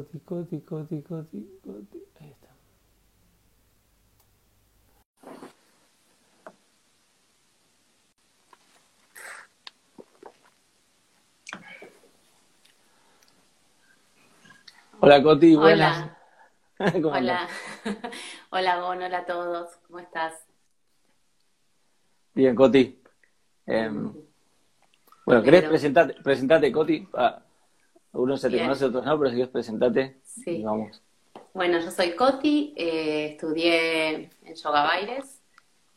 Coti, Coti, Coti, Coti. Ahí está. Hola Coti, buenas. Hola. Hola. Hola, Gon, hola a todos. ¿Cómo estás? Bien, Coti. Em, bueno, ¿querés presentarte, presentarte Coti? Ah, uno se te conoce, otros no, pero si quieres presentarte, sí. vamos. Bueno, yo soy Coti, eh, estudié en Yoga Baires,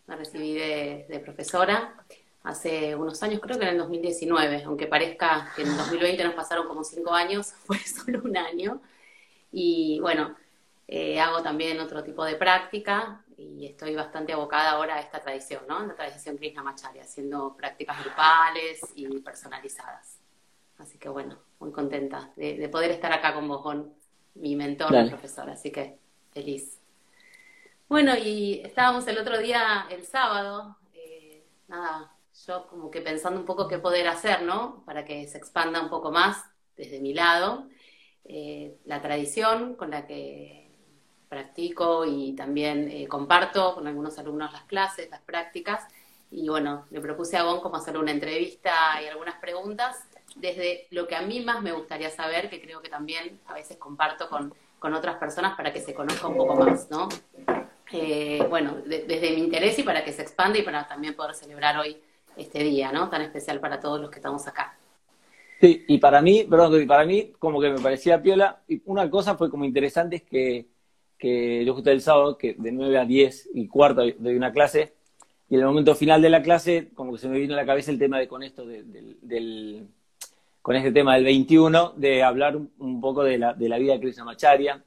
me recibí de, de, profesora hace unos años, creo que en el 2019, aunque parezca que en el 2020 nos pasaron como cinco años, fue solo un año. Y bueno, eh, hago también otro tipo de práctica y estoy bastante abocada ahora a esta tradición, ¿no? La tradición Krishnamacharya, haciendo prácticas grupales y personalizadas. Así que bueno, muy contenta de, poder estar acá con vos, con mi mentor, mi profesor, así que feliz. Bueno, y estábamos el otro día, el sábado, eh, nada, yo como que pensando un poco qué poder hacer, ¿no? Para que se expanda un poco más desde mi lado. Eh, la tradición con la que practico y también eh, comparto con algunos alumnos las clases, las prácticas. Y bueno, le propuse a Gon como hacer una entrevista y algunas preguntas desde lo que a mí más me gustaría saber, que creo que también a veces comparto con, con otras personas para que se conozca un poco más, ¿no? Eh, bueno, desde mi interés y para que se expanda y para también poder celebrar hoy este día, ¿no? Tan especial para todos los que estamos acá. Sí, y para mí, perdón, para mí como que me parecía piola, y una cosa fue como interesante es que, que yo justo el sábado, que de 9 a 10 y cuarto doy una clase, y en el momento final de la clase, como que se me vino a la cabeza el tema de con esto del con este tema del 21, de hablar un, poco de la, de la vida de Krishnamacharya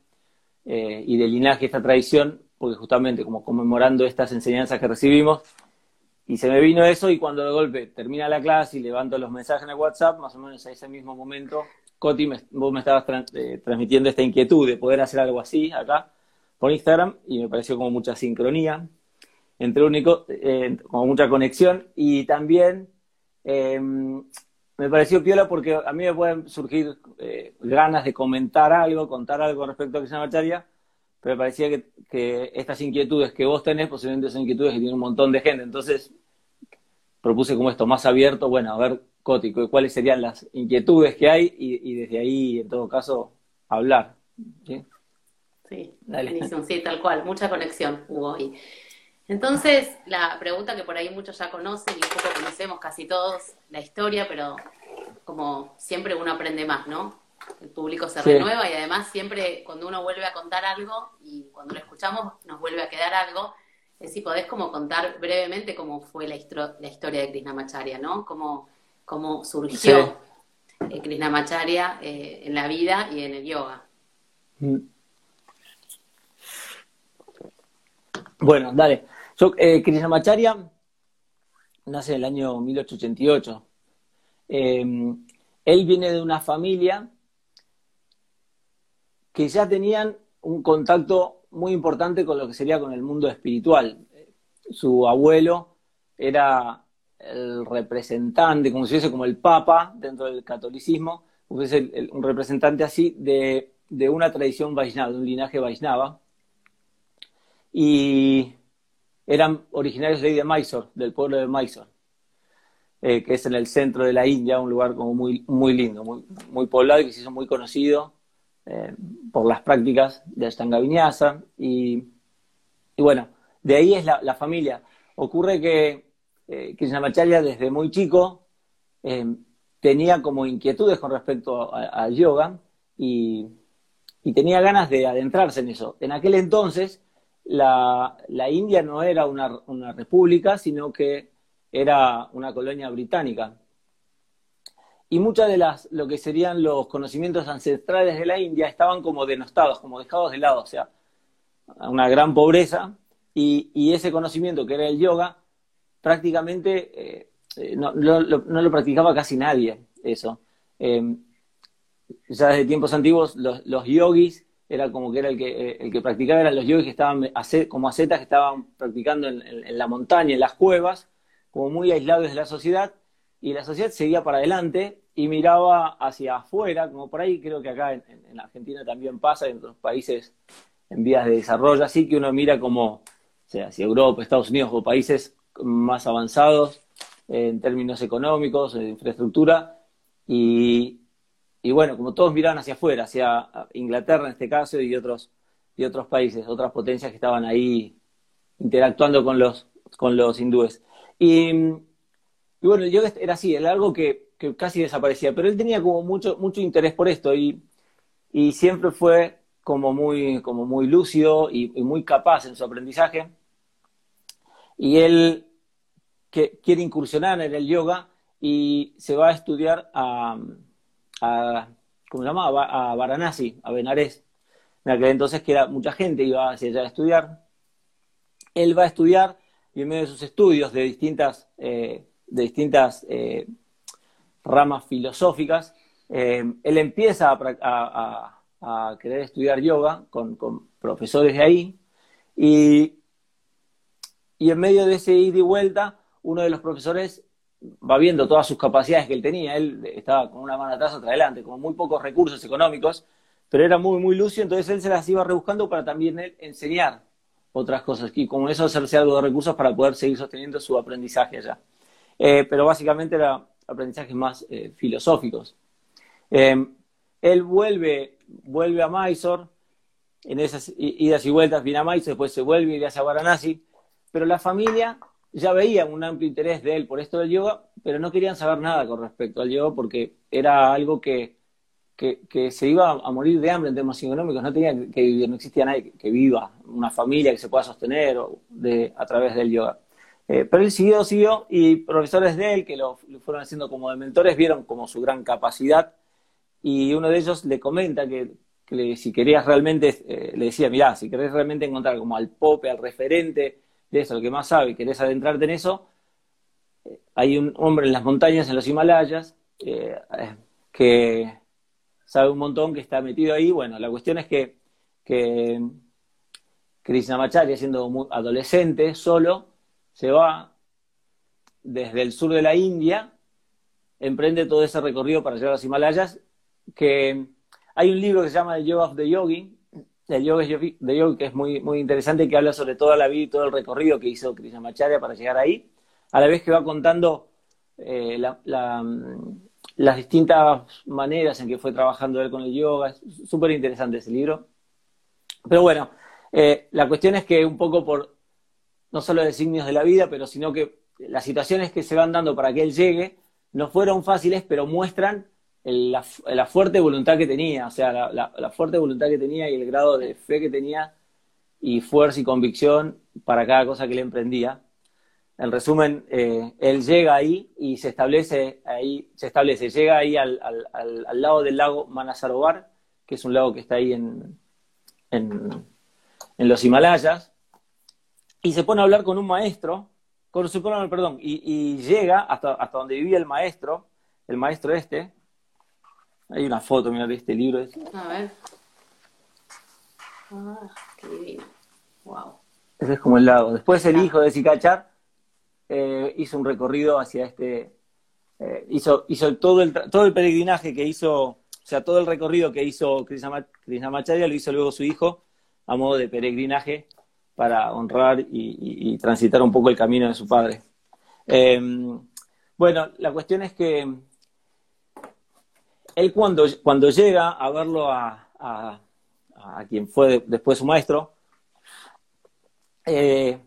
eh, y del linaje de esta tradición, porque justamente como conmemorando estas enseñanzas que recibimos, y se me vino eso y cuando de golpe termina la clase y levanto los mensajes en WhatsApp, más o menos a ese mismo momento, Coti, vos me estabas eh, transmitiendo esta inquietud de poder hacer algo así acá por Instagram y me pareció como mucha sincronía entre único, eh, como mucha conexión y también em, me pareció piola porque a mí me pueden surgir eh, ganas de comentar algo, contar algo respecto a Krishna Macharia, pero me parecía que, estas inquietudes que vos tenés posiblemente son inquietudes que tiene un montón de gente. Entonces propuse como esto más abierto, bueno, a ver, Cótico, cuáles serían las inquietudes que hay y, desde ahí, en todo caso, hablar. Sí, sí, sí, tal cual, mucha conexión hubo ahí. Entonces, la pregunta que por ahí muchos ya conocen y un poco conocemos casi todos la historia, pero como siempre uno aprende más, ¿no? El público se renueva y además siempre cuando uno vuelve a contar algo y cuando lo escuchamos nos vuelve a quedar algo, es si podés como contar brevemente cómo fue la, la historia de Krishnamacharya, ¿no? Cómo, cómo surgió sí. Krishnamacharya eh, en la vida y en el yoga. Mm. Bueno, dale. Yo, eh, Krishnamacharya nace en el año 1888. Em, él viene de una familia que ya tenían un contacto muy importante con lo que sería con el mundo espiritual. Su abuelo era el representante, como si fuese como el papa dentro del catolicismo, un representante así de, de una tradición vaisnava, de un linaje vaisnava. Y eran originarios de, de Mysore, del pueblo de Mysore, eh, que es en el centro de la India, un lugar como muy, muy lindo, muy, muy poblado y que se hizo muy conocido eh, por las prácticas de Ashtanga Vinyasa. Y, bueno, de ahí es la, familia. Ocurre que eh, Krishnamacharya desde muy chico eh, tenía como inquietudes con respecto al yoga y tenía ganas de adentrarse en eso. En aquel entonces la, India no era una, república, sino que era una colonia británica. Y muchas de las, lo que serían los conocimientos ancestrales de la India estaban como denostados, como dejados de lado, o sea, una gran pobreza, y, ese conocimiento que era el yoga, prácticamente eh, eh, no, lo practicaba casi nadie, eso. Eh, ya desde tiempos antiguos los, los yogis era como que era el que, eh, el que practicaba, eran los yogis que estaban como ascetas que estaban practicando en, la montaña, en las cuevas, como muy aislados de la sociedad, y la sociedad seguía para adelante y miraba hacia afuera, como por ahí creo que acá en, en Argentina también pasa, en otros países en vías de desarrollo, así que uno mira como, hacia Europa, Estados Unidos o países más avanzados en términos económicos, de infraestructura, y, y bueno, como todos miraban hacia afuera, hacia Inglaterra en este caso y otros, y otros países, otras potencias que estaban ahí interactuando con los, con los hindúes. Y, bueno, yo era así, era algo que, que, casi desaparecía, pero él tenía como mucho, mucho interés por esto y, y siempre fue como muy, como muy lúcido y, y muy capaz en su aprendizaje. Y él que quiere incursionar en el yoga y se va a estudiar a, a ¿cómo se llama? A, Varanasi, a Benares. En aquel entonces que era mucha gente iba hacia allá a estudiar. Él va a estudiar y en medio de sus estudios de distintas, eh, de distintas eh, ramas filosóficas, eh, él empieza a, querer estudiar yoga con, con, profesores de ahí y, y en medio de ese ida y vuelta, uno de los profesores va viendo todas sus capacidades que él tenía, él estaba con una mano atrás, otra adelante, con muy pocos recursos económicos, pero era muy, muy lúcido, entonces él se las iba rebuscando para también él enseñar otras cosas y con eso hacerse algo de recursos para poder seguir sosteniendo su aprendizaje allá. Eh, pero básicamente era aprendizajes más eh, filosóficos. Eh, él vuelve, vuelve a Mysore, en esas idas y vueltas viene a Mysore, después se vuelve y hace a Varanasi, pero la familia ya veía un amplio interés de él por esto del yoga, pero no querían saber nada con respecto al yoga porque era algo que, que, que se iba a morir de hambre en términos económicos, no tenía que vivir, no existía nadie que, viva, una familia que se pueda sostener a través del yoga. Eh, pero él siguió, siguió, y profesores de él que lo, fueron haciendo como de mentores vieron como su gran capacidad, y uno de ellos le comenta que, que si querías realmente, eh, le decía, mirá, si querés realmente encontrar como al pope, al referente de eso, el que más sabe, querés adentrarte en eso, eh, hay un hombre en las montañas, en los Himalayas, eh, que sabe un montón, que está metido ahí. Bueno, la cuestión es que, que Krishnamacharya, siendo muy adolescente, solo, se va desde el sur de la India, emprende todo ese recorrido para llegar a los Himalayas, que hay un libro que se llama The Yoga of the Yogi, el Yoga de Yogi, que es muy, muy interesante, que habla sobre toda la vida y todo el recorrido que hizo Krishnamacharya para llegar ahí, a la vez que va contando eh, la, las distintas maneras en que fue trabajando él con el yoga. Es súper interesante ese libro. Pero bueno, eh, la cuestión es que un poco por, no solo designios de la vida, pero sino que las situaciones que se van dando para que él llegue no fueron fáciles, pero muestran el, la, la, fuerte voluntad que tenía, o sea, la, la, la, fuerte voluntad que tenía y el grado de fe que tenía y fuerza y convicción para cada cosa que le emprendía en resumen, eh, él llega ahí y se establece ahí, se establece, llega ahí al, al, al, al lado del lago Manasarovar, que es un lago que está ahí en, en, en, los Himalayas, y se pone a hablar con un maestro, con su perdón, y, y llega hasta, hasta donde vivía el maestro, el maestro este. Hay una foto, mira, de este libro. Este. A ver. Ah, qué divino. Wow. Ese es como el lago. Después el hijo de Sikachar eh, hizo un recorrido hacia este, eh, hizo, hizo todo, el, todo el peregrinaje que hizo, o sea, todo el recorrido que hizo Krishnamacharya lo hizo luego su hijo a modo de peregrinaje para honrar y, y, y transitar un poco el camino de su padre. Eh, bueno, la cuestión es que él cuando, cuando llega a verlo a, a, quien fue después su maestro, eh,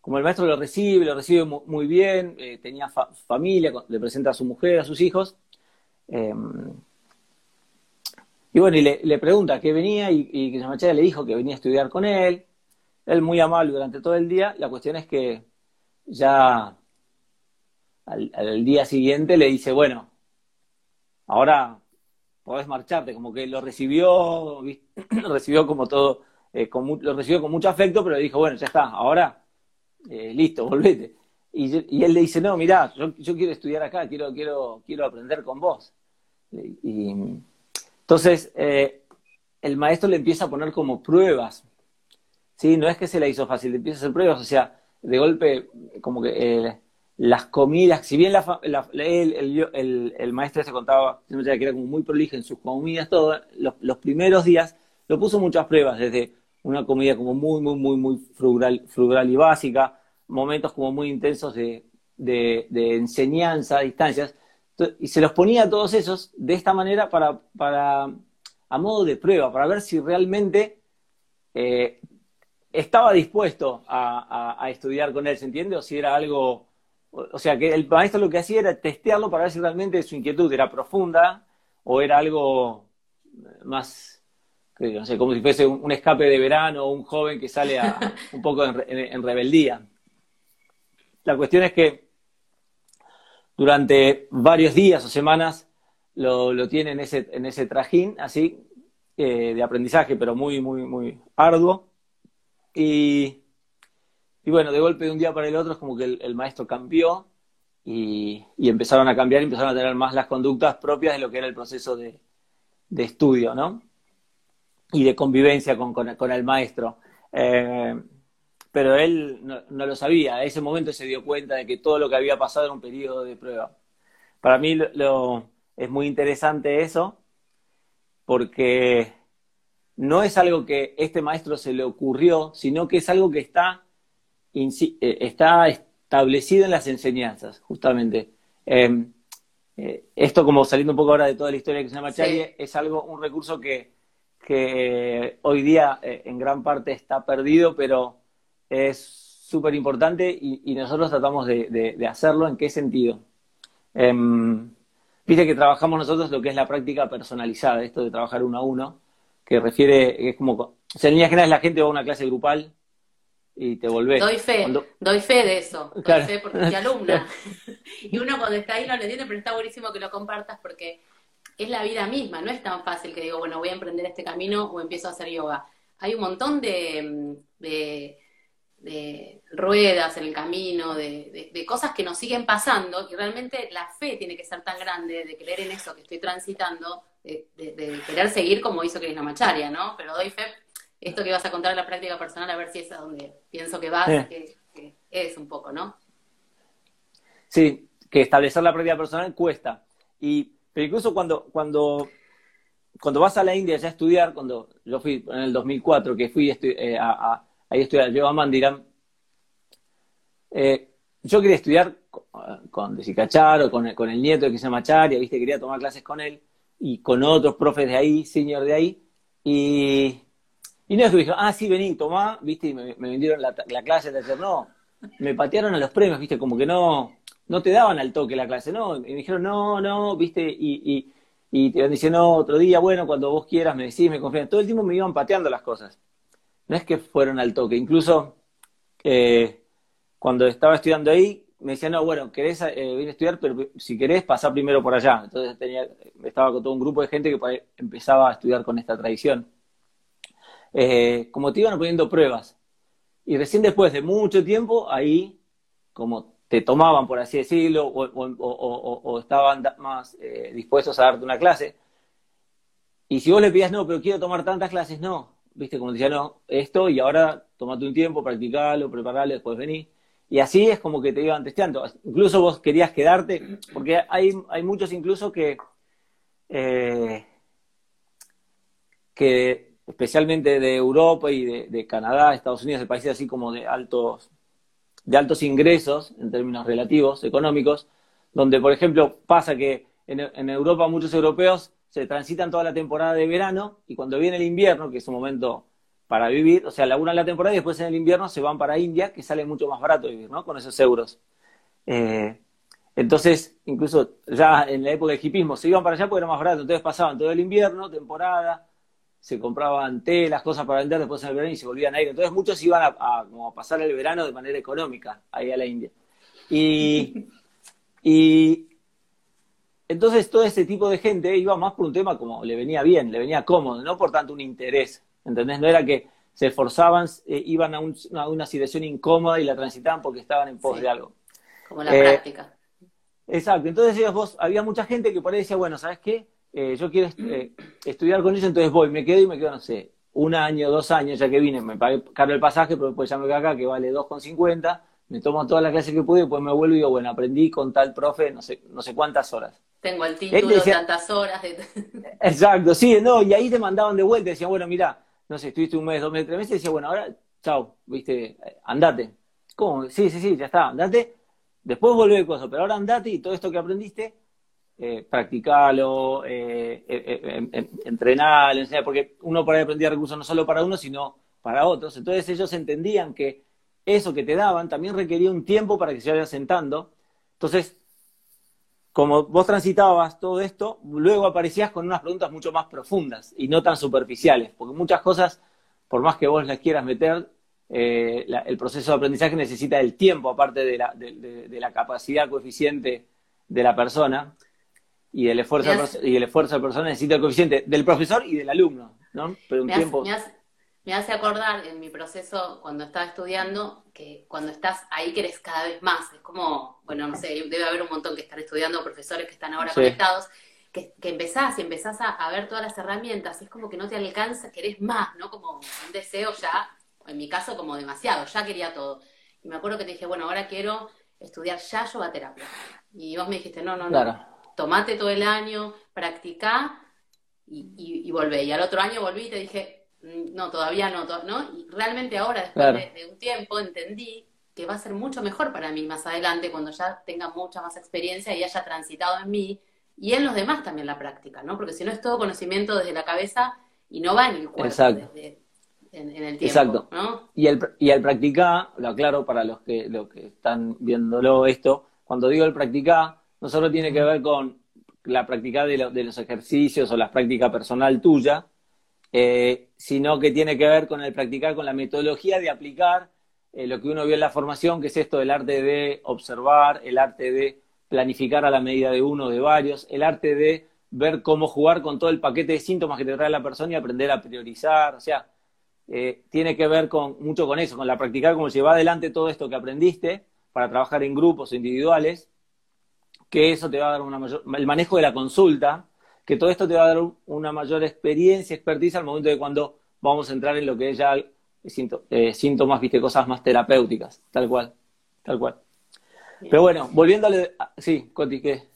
como el maestro lo recibe, lo recibe muy bien, eh, tenía fa familia, le presenta a su mujer, a sus hijos. Eh, y bueno, y le, pregunta qué venía y, y que le dijo que venía a estudiar con él. Él muy amable durante todo el día. La cuestión es que ya al, al día siguiente le dice, bueno, ahora podés marcharte, como que lo recibió, lo recibió como todo, eh, con, lo recibió con mucho afecto, pero le dijo, bueno, ya está, ahora eh, listo, volvete. Y, él le dice, no, mirá, yo, quiero estudiar acá, quiero, quiero, quiero aprender con vos. Y, entonces, eh, el maestro le empieza a poner como pruebas. ¿sí? No es que se la hizo fácil, le empieza a hacer pruebas, o sea, de golpe, como que las comidas, si bien la, el, el, maestro se contaba que era como muy prolijo en sus comidas, todo, los, primeros días lo puso muchas pruebas, desde una comida como muy, muy, muy, muy frugal, frugal y básica, momentos como muy intensos de, de, enseñanza a distancias, y se los ponía todos esos de esta manera para, para a modo de prueba, para ver si realmente eh, estaba dispuesto a, a, estudiar con él, ¿se entiende? O si era algo, o sea, que el maestro lo que hacía era testearlo para ver si realmente su inquietud era profunda o era algo más, no sé, como si fuese un, escape de verano o un joven que sale a, un poco en rebeldía. La cuestión es que durante varios días o semanas lo, lo tiene en ese, en ese trajín así eh, de aprendizaje, pero muy, muy, muy arduo. Y, y, bueno, de golpe de un día para el otro es como que el, maestro cambió y, empezaron a cambiar empezaron a tener más las conductas propias de lo que era el proceso de, de estudio, ¿no? Y de convivencia con, con, el maestro. Eh, pero él no, lo sabía. A ese momento se dio cuenta de que todo lo que había pasado era un periodo de prueba. Para mí es muy interesante eso, porque no es algo que este maestro se le ocurrió, sino que es algo que está, está establecido en las enseñanzas, justamente. Em, eh, esto, como saliendo un poco ahora de toda la historia que se llama sí. es algo, un recurso que, que hoy día eh, en gran parte está perdido, pero es súper importante y, nosotros tratamos de, hacerlo. ¿En qué sentido? Em, viste que trabajamos nosotros lo que es la práctica personalizada, esto de trabajar uno a uno, que refiere, es como, o sea, en líneas generales la gente va a una clase grupal y te volvés. Doy fe, doy fe de eso, doy fe porque soy alumna. y uno cuando está ahí no lo entiende, pero está buenísimo que lo compartas porque es la vida misma, no es tan fácil que digo, bueno, voy a emprender este camino o empiezo a hacer yoga. Hay un montón de de ruedas en el camino, de, cosas que nos siguen pasando, y realmente la fe tiene que ser tan grande de creer en eso que estoy transitando, de, querer seguir como hizo Macharia, ¿no? Pero doy fe, esto que vas a contar en la práctica personal, a ver si es a donde pienso que vas, que, es un poco, ¿no? Sí, que establecer la práctica personal cuesta. Y, pero incluso cuando, cuando, cuando vas a la India ya a estudiar, cuando yo fui en el 2004, que fui eh, a ahí estudiar yo a Mandiram. Eh, yo quería estudiar con, con o con con el nieto que se llama Charia, ¿viste? Quería tomar clases con él y con otros profes de ahí, senior de ahí. Y, y no es que me dijeron, ah, sí, vení, tomá, ¿viste? Y me, vendieron la, clase de hacer, no, me patearon a los premios, ¿viste? Como que no, no te daban al toque la clase, ¿no? Y me dijeron, no, no, ¿viste? Y, y, y te iban diciendo, otro día, bueno, cuando vos quieras, me decís, me confías. Todo el tiempo me iban pateando las cosas no es que fueron al toque, incluso eh, cuando estaba estudiando ahí, me decían, no, bueno, querés eh, venir a estudiar, pero si querés, pasar primero por allá. Entonces tenía, estaba con todo un grupo de gente que empezaba a estudiar con esta tradición. Eh, como te iban poniendo pruebas. Y recién después de mucho tiempo, ahí, como te tomaban, por así decirlo, o, estaban más dispuestos a darte una clase. Y si vos le pedías, no, pero quiero tomar tantas clases, no, viste, como decía, no, esto y ahora tomate un tiempo, practicalo, preparalo, después vení. Y así es como que te iban testeando. Incluso vos querías quedarte, porque hay, hay muchos incluso que, eh, que especialmente de Europa y de, Canadá, Estados Unidos, de países así como de altos, de altos ingresos en términos relativos, económicos, donde, por ejemplo, pasa que en, Europa muchos europeos se transitan toda la temporada de verano y cuando viene el invierno, que es un momento para vivir, o sea, laburan la temporada y después en el invierno se van para India, que sale mucho más barato vivir, ¿no? Con esos euros. Eh, entonces, incluso ya en la época del hipismo se iban para allá porque era más barato, entonces pasaban todo el invierno, temporada, se compraban telas, cosas para vender después en el verano y se volvían a ir. Entonces muchos iban a, como pasar el verano de manera económica ahí a la India. Y, y entonces todo ese tipo de gente iba más por un tema como le venía bien, le venía cómodo, no por tanto un interés, ¿entendés? No era que se esforzaban, eh, iban a, una situación incómoda y la transitaban porque estaban en pos de algo. Como la práctica. Exacto, entonces vos, había mucha gente que por ahí decía, bueno, ¿sabes qué? Eh, yo quiero eh, estudiar con ellos, entonces voy, me quedo y me quedo, no sé, un año, dos años, ya que vine, me pagué caro el pasaje, pero después ya me quedo acá, que vale 2,50, me tomo todas las clases que pude, después me vuelvo y digo, bueno, aprendí con tal profe no sé, no sé cuántas horas. Tengo el título, tantas horas. Exacto, sí, no, y ahí te mandaban de vuelta, decían, bueno, mira, no sé, estuviste un mes, dos meses, tres meses, y decía, bueno, ahora, chao, viste, andate. ¿Cómo? Sí, sí, sí, ya está, andate. Después volvé el coso, pero ahora andate y todo esto que aprendiste, eh, practicalo, eh, eh, eh entrenalo, porque uno por ahí aprendía recursos no solo para uno, sino para otros. Entonces ellos entendían que eso que te daban también requería un tiempo para que se vaya sentando. Entonces, como vos transitabas todo esto, luego aparecías con unas preguntas mucho más profundas y no tan superficiales, porque muchas cosas, por más que vos las quieras meter, el proceso de aprendizaje necesita el tiempo, aparte de la, de, la capacidad coeficiente de la persona y el esfuerzo, y el esfuerzo de la persona necesita el coeficiente del profesor y del alumno, ¿no? Pero un tiempo me hace acordar en mi proceso cuando estaba estudiando que cuando estás ahí querés cada vez más. Es como, bueno, no sé, debe haber un montón que están estudiando, profesores que están ahora conectados, que, que, empezás y empezás a, ver todas las herramientas. es como que no te alcanza, querés más, ¿no? Como un deseo ya, en mi caso como demasiado, ya quería todo. Y me acuerdo que te dije, bueno, ahora quiero estudiar ya yoga terapia. Y vos me dijiste, no, no, no, tomate todo el año, practicá y, y, y volvé. Y al otro año volví y te dije, Mm, no, todavía no, ¿no? Y realmente ahora, después de, un tiempo, entendí que va a ser mucho mejor para mí más adelante, cuando ya tenga mucha más experiencia y haya transitado en mí y en los demás también la práctica, ¿no? Porque si no es todo conocimiento desde la cabeza y no va en el cuerpo, Desde, en, el tiempo, Exacto. ¿no? Y el, y el practicar, lo aclaro para los que, los que están viéndolo esto, cuando digo el practicar, no solo tiene que ver con la práctica de, los ejercicios o la práctica personal tuya, eh, sino que tiene que ver con el practicar, con la metodología de aplicar eh, lo que uno vio en la formación, que es esto del arte de observar, el arte de planificar a la medida de uno, de varios, el arte de ver cómo jugar con todo el paquete de síntomas que te trae la persona y aprender a priorizar, o sea, eh, tiene que ver con, mucho con eso, con la practicar, cómo llevar adelante todo esto que aprendiste para trabajar en grupos individuales, que eso te va a dar una mayor, el manejo de la consulta, que todo esto te va a dar una mayor experiencia, expertise al momento de cuando vamos a entrar en lo que es ya eh, síntomas, viste, cosas más terapéuticas, tal cual, tal cual. Pero bueno, volviéndole, sí, Coti, ¿qué?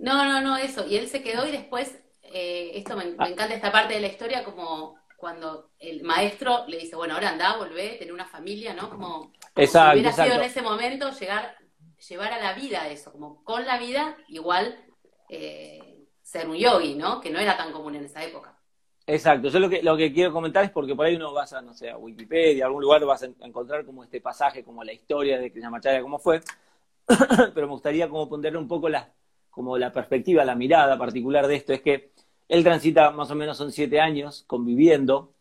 No, no, no, eso, y él se quedó y después, eh, esto me, ah. encanta esta parte de la historia, como cuando el maestro le dice, bueno, ahora anda, volvé, tener una familia, ¿no? Como, exacto, si hubiera sido en ese momento llegar, llevar a la vida eso, como con la vida, igual eh, ser un yogi, ¿no? Que no era tan común en esa época. Exacto, yo lo que, lo que quiero comentar es porque por ahí uno vas a, no sé, a Wikipedia, a algún lugar vas a encontrar como este pasaje, como la historia de Krishnamacharya, cómo fue, pero me gustaría como ponerle un poco la, como la perspectiva, la mirada particular de esto, es que él transita más o menos son siete años conviviendo,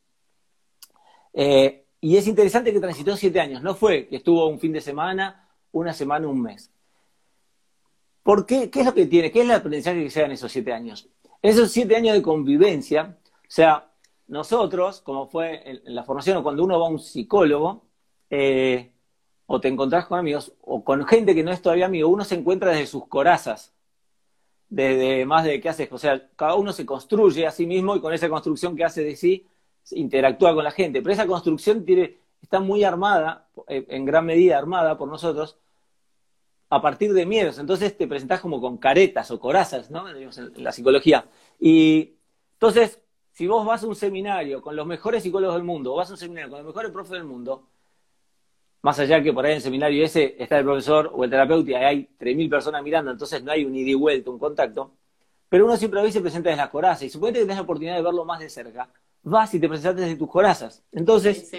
eh, y es interesante que transitó siete años, no fue que estuvo un fin de semana, una semana, un mes. ¿Por qué? ¿Qué es lo que tiene? ¿Qué es el aprendizaje que se da en esos siete años? esos siete años de convivencia, o sea, nosotros, como fue en, la formación o cuando uno va a un psicólogo, eh, o te encontrás con amigos, o con gente que no es todavía amigo, uno se encuentra desde sus corazas, desde más de qué haces, o sea, cada uno se construye a sí mismo y con esa construcción que hace de sí, interactúa con la gente, pero esa construcción tiene, está muy armada, eh, en gran medida armada por nosotros, a partir de miedos. Entonces te presentás como con caretas o corazas, ¿no? En la psicología. Y entonces, si vos vas a un seminario con los mejores psicólogos del mundo, o vas a un seminario con los mejores profes del mundo, más allá que por ahí en el seminario ese está el profesor o el terapeuta y hay 3.000 personas mirando, entonces no hay un ida y vuelta, un contacto, pero uno siempre a veces presenta desde las corazas y suponete que tenés la oportunidad de verlo más de cerca, vas y te presentas desde tus corazas. Entonces,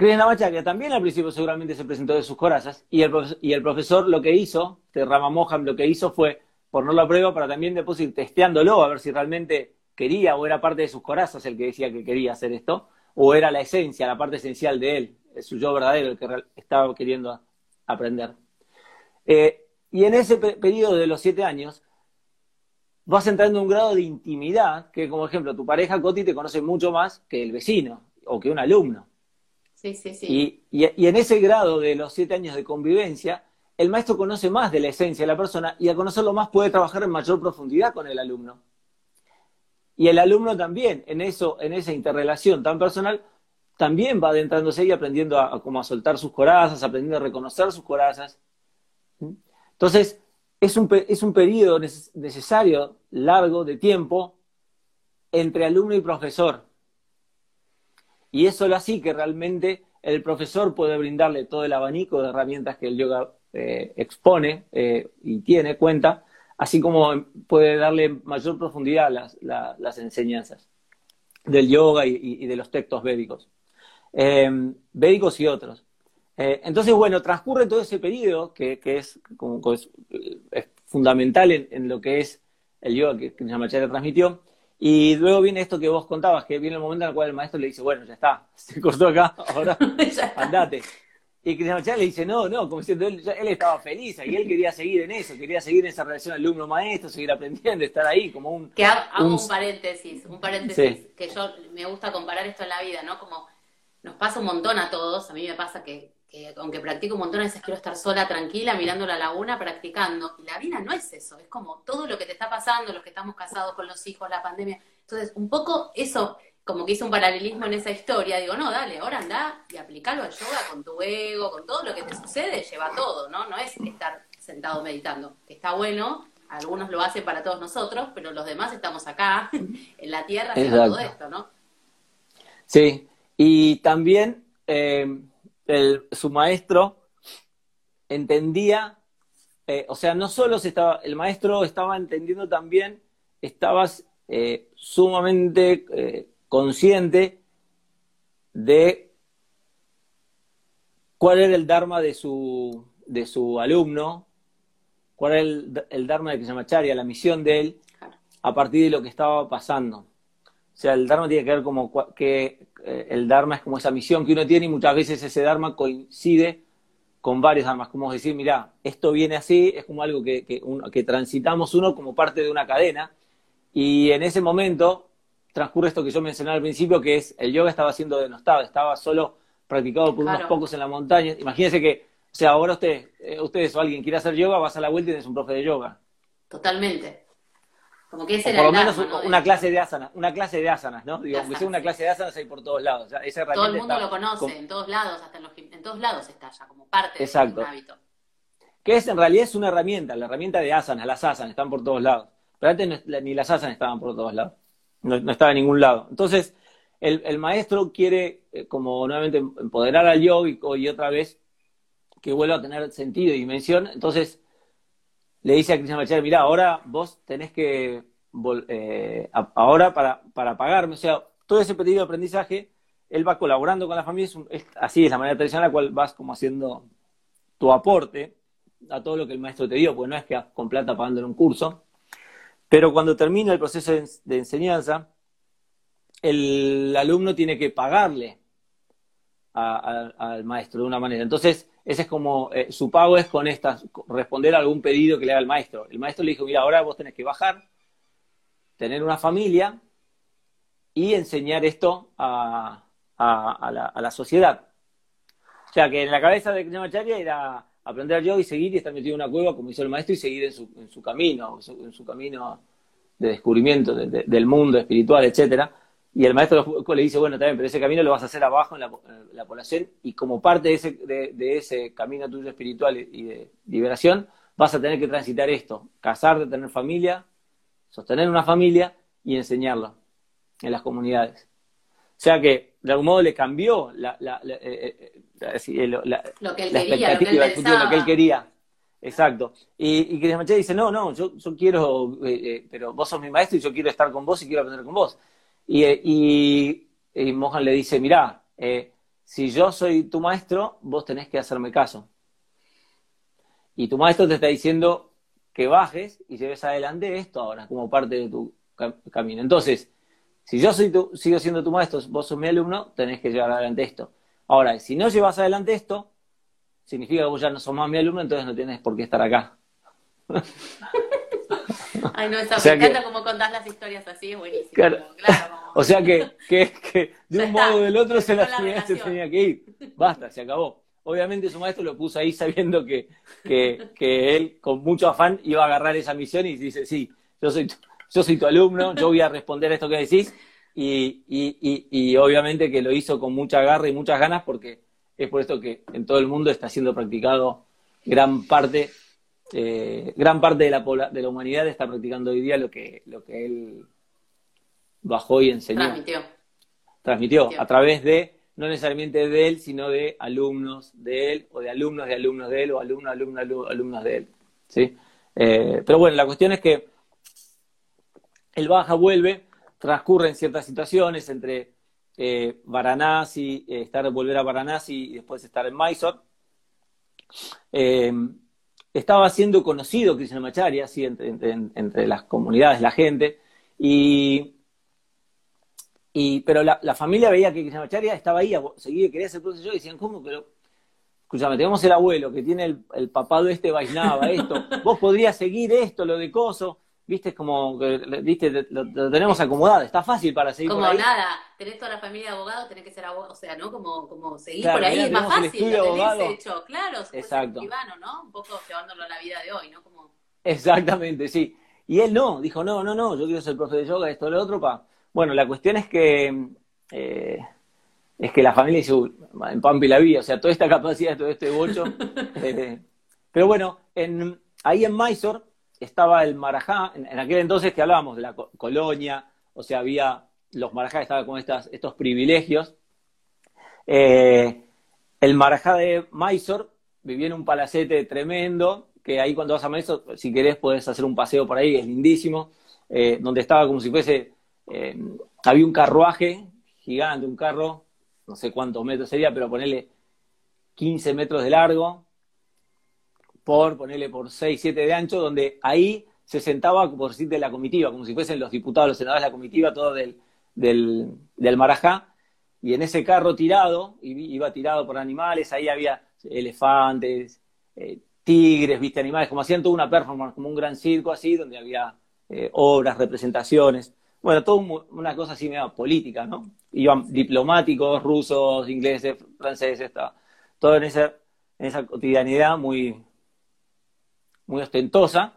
Krishnamacharya también al principio seguramente se presentó de sus corazas y el, profesor, y el profesor lo que hizo, de Rama Mohan lo que hizo fue ponerlo a prueba para también después ir testeándolo a ver si realmente quería o era parte de sus corazas el que decía que quería hacer esto, o era la esencia, la parte esencial de él, su yo verdadero, el que estaba queriendo aprender. Eh, y en ese periodo de los siete años, vas entrando en un grado de intimidad que, como ejemplo, tu pareja Coti te conoce mucho más que el vecino o que un alumno. Sí. Y, en ese grado de los siete años de convivencia, el maestro conoce más de la esencia de la persona y al conocerlo más puede trabajar en mayor profundidad con el alumno. Y el alumno también, en eso, en esa interrelación tan personal, también va adentrándose y aprendiendo a, a soltar sus corazas, aprendiendo a reconocer sus corazas. Entonces, es un, es un periodo necesario, largo de tiempo, entre alumno y profesor. Y es solo así que realmente el profesor puede brindarle todo el abanico de herramientas que el yoga eh, expone eh, y tiene cuenta, así como puede darle mayor profundidad a las, enseñanzas del yoga y, de los textos védicos, eh, védicos y otros. entonces, bueno, transcurre todo ese periodo que, es, como, fundamental en, lo que es el yoga que, que Yamacharya transmitió, y luego viene esto que vos contabas, que viene el momento en el cual el maestro le dice, bueno, ya está, se cortó acá, ahora andate. Y Cristian le dice, no, no, como diciendo, él, él, estaba feliz y él quería seguir en eso, quería seguir en esa relación alumno-maestro, seguir aprendiendo, estar ahí como un... Que hago un, paréntesis, un paréntesis, que yo me gusta comparar esto en la vida, ¿no? Como nos pasa un montón a todos, a mí me pasa que, que aunque practico un montón, a veces quiero estar sola, tranquila, mirando la laguna, practicando. Y la vida no es eso, es como todo lo que te está pasando, los que estamos casados con los hijos, la pandemia. Entonces, un poco eso como que hizo un paralelismo en esa historia, digo, no, dale, ahora anda y aplicalo al yoga con tu ego, con todo lo que te sucede, lleva todo, ¿no? No es estar sentado meditando, que está bueno, algunos lo hacen para todos nosotros, pero los demás estamos acá, en la tierra, haciendo todo esto, ¿no? Sí, y también eh, su maestro entendía, eh, o sea, no solo se estaba, el maestro estaba entendiendo también, estabas eh, sumamente consciente de cuál era el Dharma de su, de su alumno, cuál era el, el Dharma de Krishnamacharya, la misión de él, a partir de lo que estaba pasando. O sea, el Dharma tiene que ver como que eh, el Dharma es como esa misión que uno tiene y muchas veces ese Dharma coincide con varios Dharmas, como decir, mira, esto viene así, es como algo que, que, que transitamos uno como parte de una cadena, y en ese momento transcurre esto que yo mencionaba al principio, que es el yoga estaba siendo denostado, estaba solo practicado por unos pocos en la montaña. Imagínense que, o sea, ahora usted, eh, ustedes o alguien quiere hacer yoga, vas a la vuelta y tienes un profe de yoga. Totalmente. Como que ese por lo menos una clase de asanas, una clase de asanas, ¿no? Digo, aunque sea una clase de asanas hay por todos lados. Todo el mundo lo conoce, en todos lados, hasta en, los, en todos lados está ya, como parte Exacto. de un hábito. Que es, en realidad es una herramienta, la herramienta de asanas, las asanas están por todos lados. Pero antes ni las asanas estaban por todos lados no, estaba en ningún lado. Entonces, el, maestro quiere, eh, como nuevamente, empoderar al yogico y otra vez que vuelva a tener sentido y dimensión. Entonces, le dice a Cristian Machado, mira, ahora vos tenés que, eh, ahora para, para pagarme, o sea, todo ese pedido de aprendizaje, él va colaborando con la familia, así es la manera tradicional la cual vas como haciendo tu aporte a todo lo que el maestro te dio, porque no es que con plata pagando en un curso, pero cuando termina el proceso de enseñanza, el alumno tiene que pagarle al maestro de una manera. Entonces, ese es como, eh, su pago es con estas, responder a algún pedido que le haga el maestro. El maestro le dijo, mira, ahora vos tenés que bajar, tener una familia y enseñar esto a, la, sociedad. O sea, que en la cabeza de Krishnamacharya era aprender yo y seguir y estar metido en una cueva como hizo el maestro y seguir en su, en su camino, en su, camino de descubrimiento del mundo espiritual, etcétera. Y el maestro le dice, bueno, también, pero ese camino lo vas a hacer abajo en la, población y como parte de ese, de, ese camino tuyo espiritual y de liberación, vas a tener que transitar esto, casarte, tener familia, sostener una familia y enseñarlo en las comunidades. O sea que de algún modo le cambió la, la, la, eh, eh, eh, lo que él quería, lo que él, quería. Exacto. Y, y Machado dice, no, no, yo, yo quiero, pero vos sos mi maestro y yo quiero estar con vos y quiero aprender con vos. Y, y, Mohan le dice, mirá, si yo soy tu maestro, vos tenés que hacerme caso. Y tu maestro te está diciendo que bajes y lleves adelante esto ahora, como parte de tu camino. Entonces, si yo sigo siendo tu maestro, vos sos mi alumno, tenés que llevar adelante esto. Ahora, si no llevas adelante esto, significa que vos ya no sos más mi alumno, entonces no tienes por qué estar acá. Ay, no, está, me encanta cómo contás las historias así, es buenísimo. Claro. O sea que, que, que de un modo o del otro se, la, se tenía que ir. Basta, se acabó. Obviamente su maestro lo puso ahí sabiendo que, que, que él con mucho afán iba a agarrar esa misión y dice, sí, yo soy yo soy tu alumno, yo voy a responder a esto que decís, y, y, y, obviamente que lo hizo con mucha garra y muchas ganas porque es por esto que en todo el mundo está siendo practicado gran parte, eh, gran parte de la, de la humanidad está practicando hoy día lo que, lo que él bajó y enseñó. Transmitió. Transmitió a través de, no necesariamente de él, sino de alumnos de él, o de alumnos de alumnos de él, o alumnos, alumnos, alumnos de él. ¿sí? Eh, pero bueno, la cuestión es que el baja, vuelve, transcurren ciertas situaciones entre eh, Varanasi, eh, estar, volver a Varanasi y después estar en Mysore. Estaba siendo conocido Krishnamacharya, así entre, entre, las comunidades, la gente, y, y pero la, familia veía que Krishnamacharya estaba ahí, seguía, quería hacer proceso y decían, ¿cómo? Pero, escúchame, tenemos el abuelo que tiene el, el papado este Vaisnava, esto, vos podrías seguir esto, lo de Coso, viste, es como, viste, lo, tenemos acomodado, está fácil para seguir como por ahí. nada, tenés toda la familia de abogados, tenés que ser abogado, o sea, ¿no? Como, como seguir por ahí es más fácil, lo tenés hecho, claro, Exacto. Escribano, ¿no? Un poco llevándolo a la vida de hoy, ¿no? Como... Exactamente, sí. Y él no, dijo, no, no, no, yo quiero ser profe de yoga, esto, lo otro, pa. Bueno, la cuestión es que, eh, es que la familia dice, en Pampi la vida, o sea, toda esta capacidad, todo este bocho. eh, pero bueno, en, ahí en Mysore, estaba el marajá, en, aquel entonces que hablábamos de la colonia, o sea, había, los marajá estaban con estas, estos privilegios. Eh, el marajá de Mysore vivía en un palacete tremendo, que ahí cuando vas a Mysore, si querés, podés hacer un paseo por ahí, es lindísimo, eh, donde estaba como si fuese, eh, había un carruaje gigante, un carro, no sé cuántos metros sería, pero ponerle 15 metros de largo, por ponerle por 6, 7 de ancho, donde ahí se sentaba, por decir, de la comitiva, como si fuesen los diputados, los senadores de la comitiva, todo del, del, Marajá, y en ese carro tirado, iba tirado por animales, ahí había elefantes, eh, tigres, viste, animales, como hacían toda una performance, como un gran circo así, donde había eh, obras, representaciones, bueno, toda una cosa así medio política, ¿no? Iban diplomáticos, rusos, ingleses, franceses, todo en esa, en esa cotidianidad muy, muy ostentosa.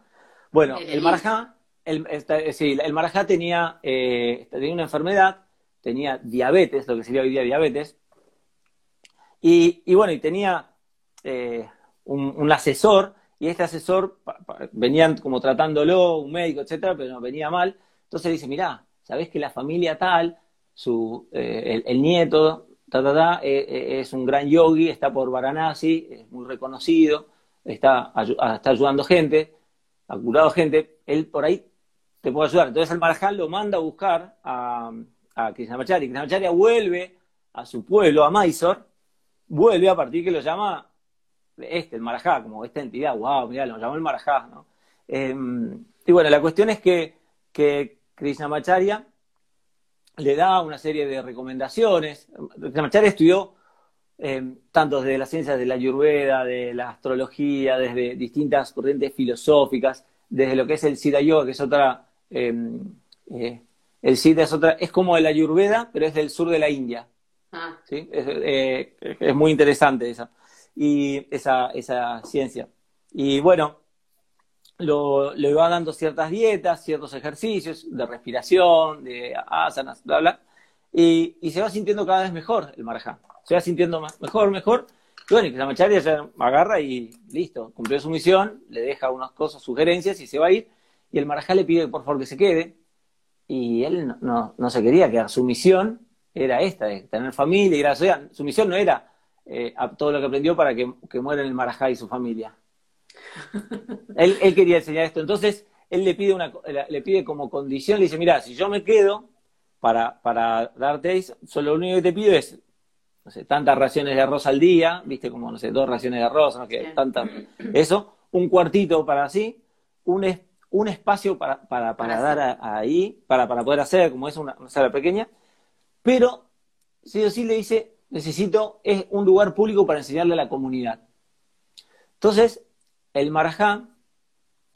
Bueno, el marajá, el, sí, el marajá tenía, eh, tenía una enfermedad, tenía diabetes, lo que sería hoy día diabetes, y, bueno, y tenía eh, un, asesor, y este asesor, venían como tratándolo, un médico, etcétera, pero no venía mal. Entonces dice, mirá, sabés que la familia tal, su, eh, el, nieto, ta, es un gran yogi, está por Varanasi, es muy reconocido, está, está ayudando gente, ha curado gente, él por ahí te puede ayudar. Entonces el Marajal lo manda a buscar a, a Krishnamacharya. Krishnamacharya vuelve a su pueblo, a Mysore, vuelve a partir que lo llama este, el Marajá, como esta entidad, wow, mira, lo llamó el Marajá, ¿no? Em, y bueno, la cuestión es que, que Krishnamacharya le da una serie de recomendaciones. Krishnamacharya estudió eh, tanto desde las ciencias de la ayurveda, de la astrología, desde distintas corrientes filosóficas, desde lo que es el Siddha Yoga, que es otra, em, eh, el Siddha es otra, es como el ayurveda, pero es del sur de la India. Ah. ¿sí? Eh, es, muy interesante esa, y esa, esa ciencia. Y bueno, lo, le va dando ciertas dietas, ciertos ejercicios de respiración, de asanas, bla, bla, y, y se va sintiendo cada vez mejor el marajá se va sintiendo mejor, mejor. Y bueno, y que la Macharya ya agarra y listo, cumplió su misión, le deja unas cosas, sugerencias y se va a ir. Y el Marajá le pide por favor que se quede. Y él no, no, se quería quedar. Su misión era esta, de tener familia y gracias. Su misión no era eh, todo lo que aprendió para que, que muera el Marajá y su familia. él, él, quería enseñar esto. Entonces, él le pide, una, le pide como condición, le dice, mira, si yo me quedo para, para darte eso, solo lo único que te pido es no sé, tantas raciones de arroz al día, viste, como, no sé, dos raciones de arroz, no que tanta, eso, un cuartito para así, un, un espacio para, para, para dar ahí, para, para poder hacer, como es una, sala pequeña, pero sí o sí le dice, necesito es un lugar público para enseñarle a la comunidad. Entonces, el Marajá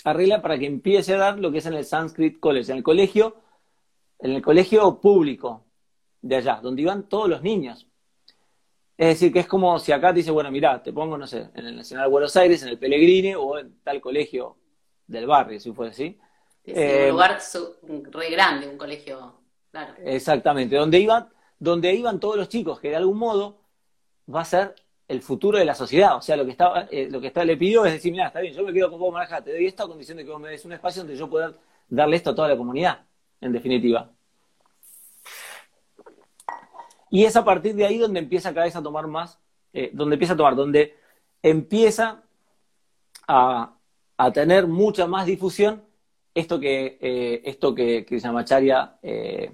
arregla para que empiece a dar lo que es en el Sanskrit College, en el colegio, en el colegio público de allá, donde iban todos los niños. Es decir, que es como si acá te dice, bueno, mira, te pongo, no sé, en el Nacional de Buenos Aires, en el Pellegrini o en tal colegio del barrio, si fuese así. un eh, lugar re grande, un colegio Exactamente, donde iban, donde iban todos los chicos, que de algún modo va a ser el futuro de la sociedad. O sea, lo que estaba, eh, lo que está, le pidió es decir, mira, está bien, yo me quedo con vos, Marajá, te doy esto a condición de que vos me des un espacio donde yo pueda darle esto a toda la comunidad, en definitiva. Y es a partir de ahí donde empieza cada vez a tomar más, eh, donde empieza a tomar, donde empieza a, tener mucha más difusión esto que, eh, esto que, eh,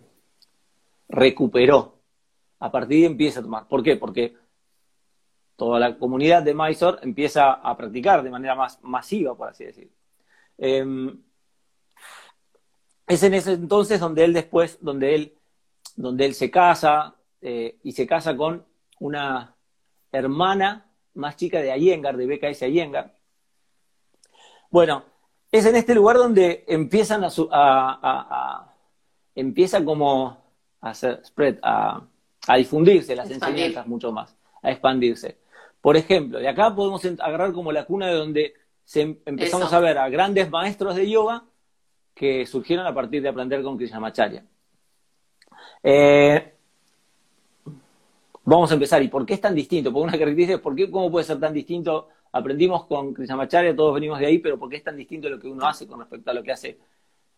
recuperó. A partir de ahí empieza a tomar. ¿Por qué? Porque toda la comunidad de Mysore empieza a practicar de manera más masiva, por así decir. Em, es en ese entonces donde él después, donde él, donde él se casa eh, y se casa con una hermana más chica de Ayengar, de BKS Ayengar. Bueno, es en este lugar donde empiezan a, a, empieza como a hacer spread, a, difundirse las enseñanzas mucho más, a expandirse. Por ejemplo, de acá podemos agarrar como la cuna de donde em, empezamos a ver a grandes maestros de yoga que surgieron a partir de aprender con Krishnamacharya. Eh, vamos a empezar. ¿Y por qué es tan distinto? Por una característica, ¿por qué, ¿cómo puede ser tan distinto? Aprendimos con Krishnamacharya, todos venimos de ahí, pero ¿por qué es tan distinto lo que uno hace con respecto a lo que hace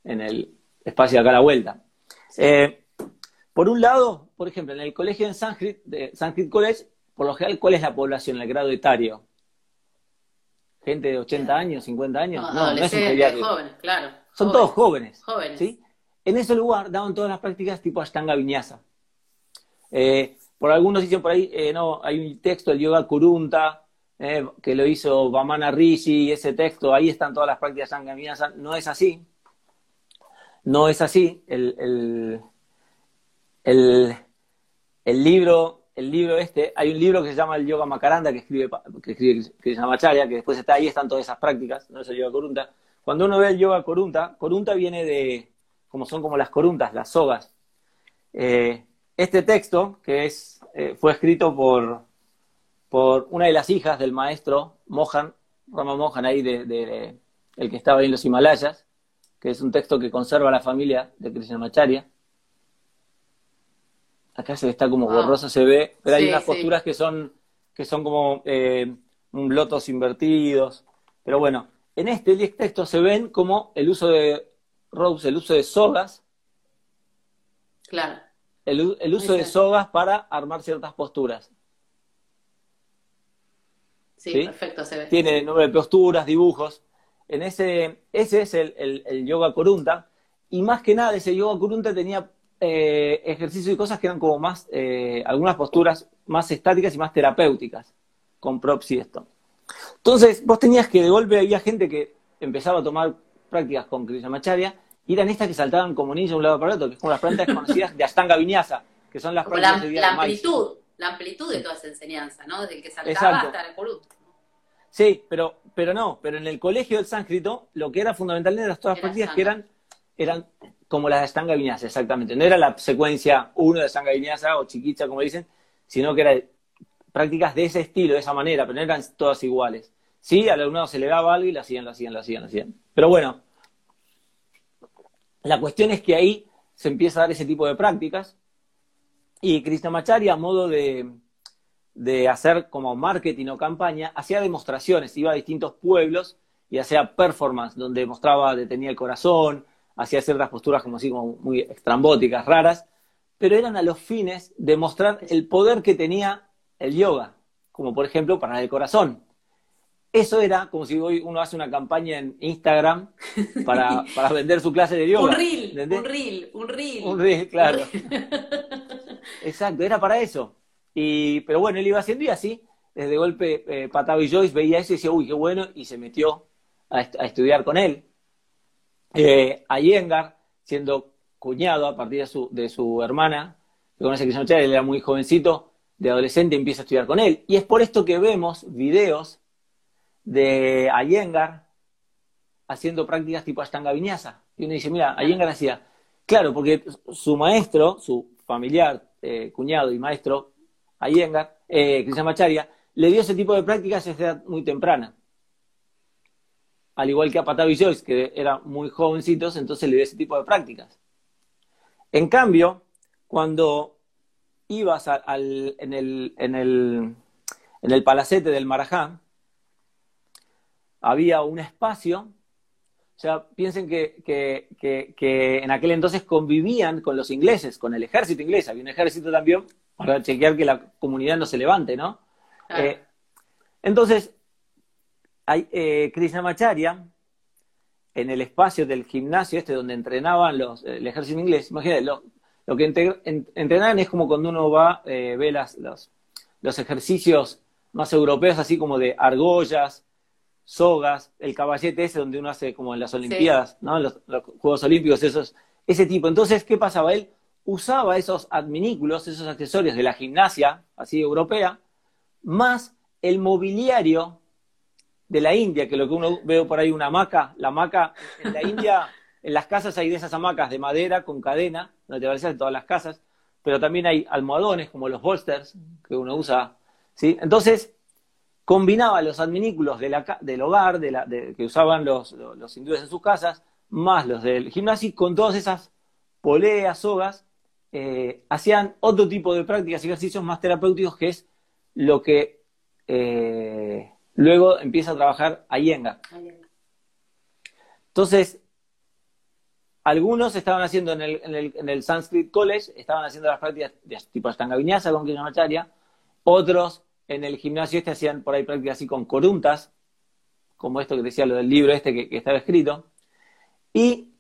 en el espacio de acá a la vuelta? Eh, por un lado, por ejemplo, en el colegio en Sanskrit, de Sanskrit College, por lo general, ¿cuál es la población, el grado etario? ¿Gente de 80 años, 50 años? No, no, es un jóvenes, claro. Son todos jóvenes. Jóvenes. ¿sí? En ese lugar daban todas las prácticas tipo Ashtanga Vinyasa. Eh, por algunos dicen por ahí, eh, no, hay un texto, el Yoga Kurunta, eh, que lo hizo Vamana Rishi, ese texto, ahí están todas las prácticas Ashtanga Vinyasa. No es así. No es así. El, el, el, el libro el libro este, hay un libro que se llama el Yoga Makaranda que escribe, que escribe que se llama Charya, que después está ahí, están todas esas prácticas, no es el Yoga Corunta. Cuando uno ve el Yoga Corunta, Corunta viene de, como son como las coruntas, las sogas. Eh, este texto, que es, eh, fue escrito por, por una de las hijas del maestro Mohan, Rama Mohan, ahí de, el que estaba ahí en los Himalayas, que es un texto que conserva la familia de Krishnamacharya acá se está como borrosa, se ve, pero hay unas posturas que son, que son como eh, lotos invertidos. Pero bueno, en este texto se ven como el uso de ropes, el uso de sogas. Claro. El, uso de sogas para armar ciertas posturas. Sí, perfecto, se ve. Tiene posturas, dibujos. En ese, ese es el, el, yoga corunta. Y más que nada, ese yoga corunta tenía eh, ejercicios y cosas que eran como más, eh, algunas posturas más estáticas y más terapéuticas, con props y esto. Entonces, vos tenías que de golpe había gente que empezaba a tomar prácticas con Krishnamacharya y eran estas que saltaban como niños de un lado para otro, que es como las prácticas conocidas de Ashtanga Vinyasa, que son las prácticas la, de la amplitud, la amplitud de toda esa enseñanza, ¿no? Desde el que saltaba hasta el Kurut. Sí, pero, pero no, pero en el colegio del sánscrito lo que era fundamental eran todas las prácticas que eran, eran como las de Stanga Vinyasa, exactamente. No era la secuencia 1 de Stanga Vinyasa o chiquita, como dicen, sino que eran prácticas de ese estilo, de esa manera, pero no eran todas iguales. Sí, al alumnado se le daba algo y lo hacían, lo hacían, lo hacían, lo hacían. Pero bueno, la cuestión es que ahí se empieza a dar ese tipo de prácticas y Krishnamacharya, a modo de, de hacer como marketing o campaña, hacía demostraciones, iba a distintos pueblos y hacía performance, donde mostraba, detenía el corazón, hacía ciertas posturas como así, como muy estrambóticas, raras, pero eran a los fines de mostrar el poder que tenía el yoga, como por ejemplo para el corazón. Eso era como si hoy uno hace una campaña en Instagram para, para vender su clase de yoga. un reel, un reel, un reel. Un reel, claro. Exacto, era para eso. Y, pero bueno, él iba haciendo y así, desde golpe eh, y Joyce veía eso y decía, uy, qué bueno, y se metió a estudiar con él. Eh, Ayengar, siendo cuñado a partir de su, de su hermana, que conoce a Cristian él era muy jovencito, de adolescente empieza a estudiar con él. Y es por esto que vemos videos de Ayengar haciendo prácticas tipo Ashtanga Vinyasa. Y uno dice, mira, Ayengar hacía, claro, porque su maestro, su familiar, eh, cuñado y maestro, Ayengar, eh, Cristian Macharia, le dio ese tipo de prácticas desde edad muy temprana al igual que a Patavi Joyce, que eran muy jovencitos, entonces le dio ese tipo de prácticas. En cambio, cuando ibas en, el, en, el, en el palacete del Marajá, había un espacio o sea, piensen que, que, en aquel entonces convivían con los ingleses, con el ejército inglés. Había un ejército también para chequear que la comunidad no se levante, ¿no? Eh, entonces, hay, eh, Krishnamacharya, en el espacio del gimnasio este donde entrenaban los, el ejército inglés, imagínate, lo, que entrenaban es como cuando uno va, eh, ve las, los, los ejercicios más europeos, así como de argollas, sogas, el caballete ese donde uno hace como en las Olimpiadas, ¿no? Los, los, Juegos Olímpicos, esos, ese tipo. Entonces, ¿qué pasaba? Él usaba esos adminículos, esos accesorios de la gimnasia, así europea, más el mobiliario de la India, que lo que uno ve por ahí, una hamaca, la hamaca en la India, en las casas hay de esas hamacas de madera con cadena, no te parece en todas las casas, pero también hay almohadones como los bolsters que uno usa, ¿sí? Entonces, combinaba los adminículos del hogar, que usaban los, hindúes en sus casas, más los del gimnasio, con todas esas poleas, sogas, eh, hacían otro tipo de prácticas y ejercicios más terapéuticos, que es lo que eh, luego empieza a trabajar Ayenga. Entonces, algunos estaban haciendo en el, en el, Sanskrit College, estaban haciendo las prácticas de tipo Ashtanga Vinyasa con Krishnamacharya, otros en el gimnasio este hacían por ahí prácticas así con coruntas, como esto que decía lo del libro este que, estaba escrito, y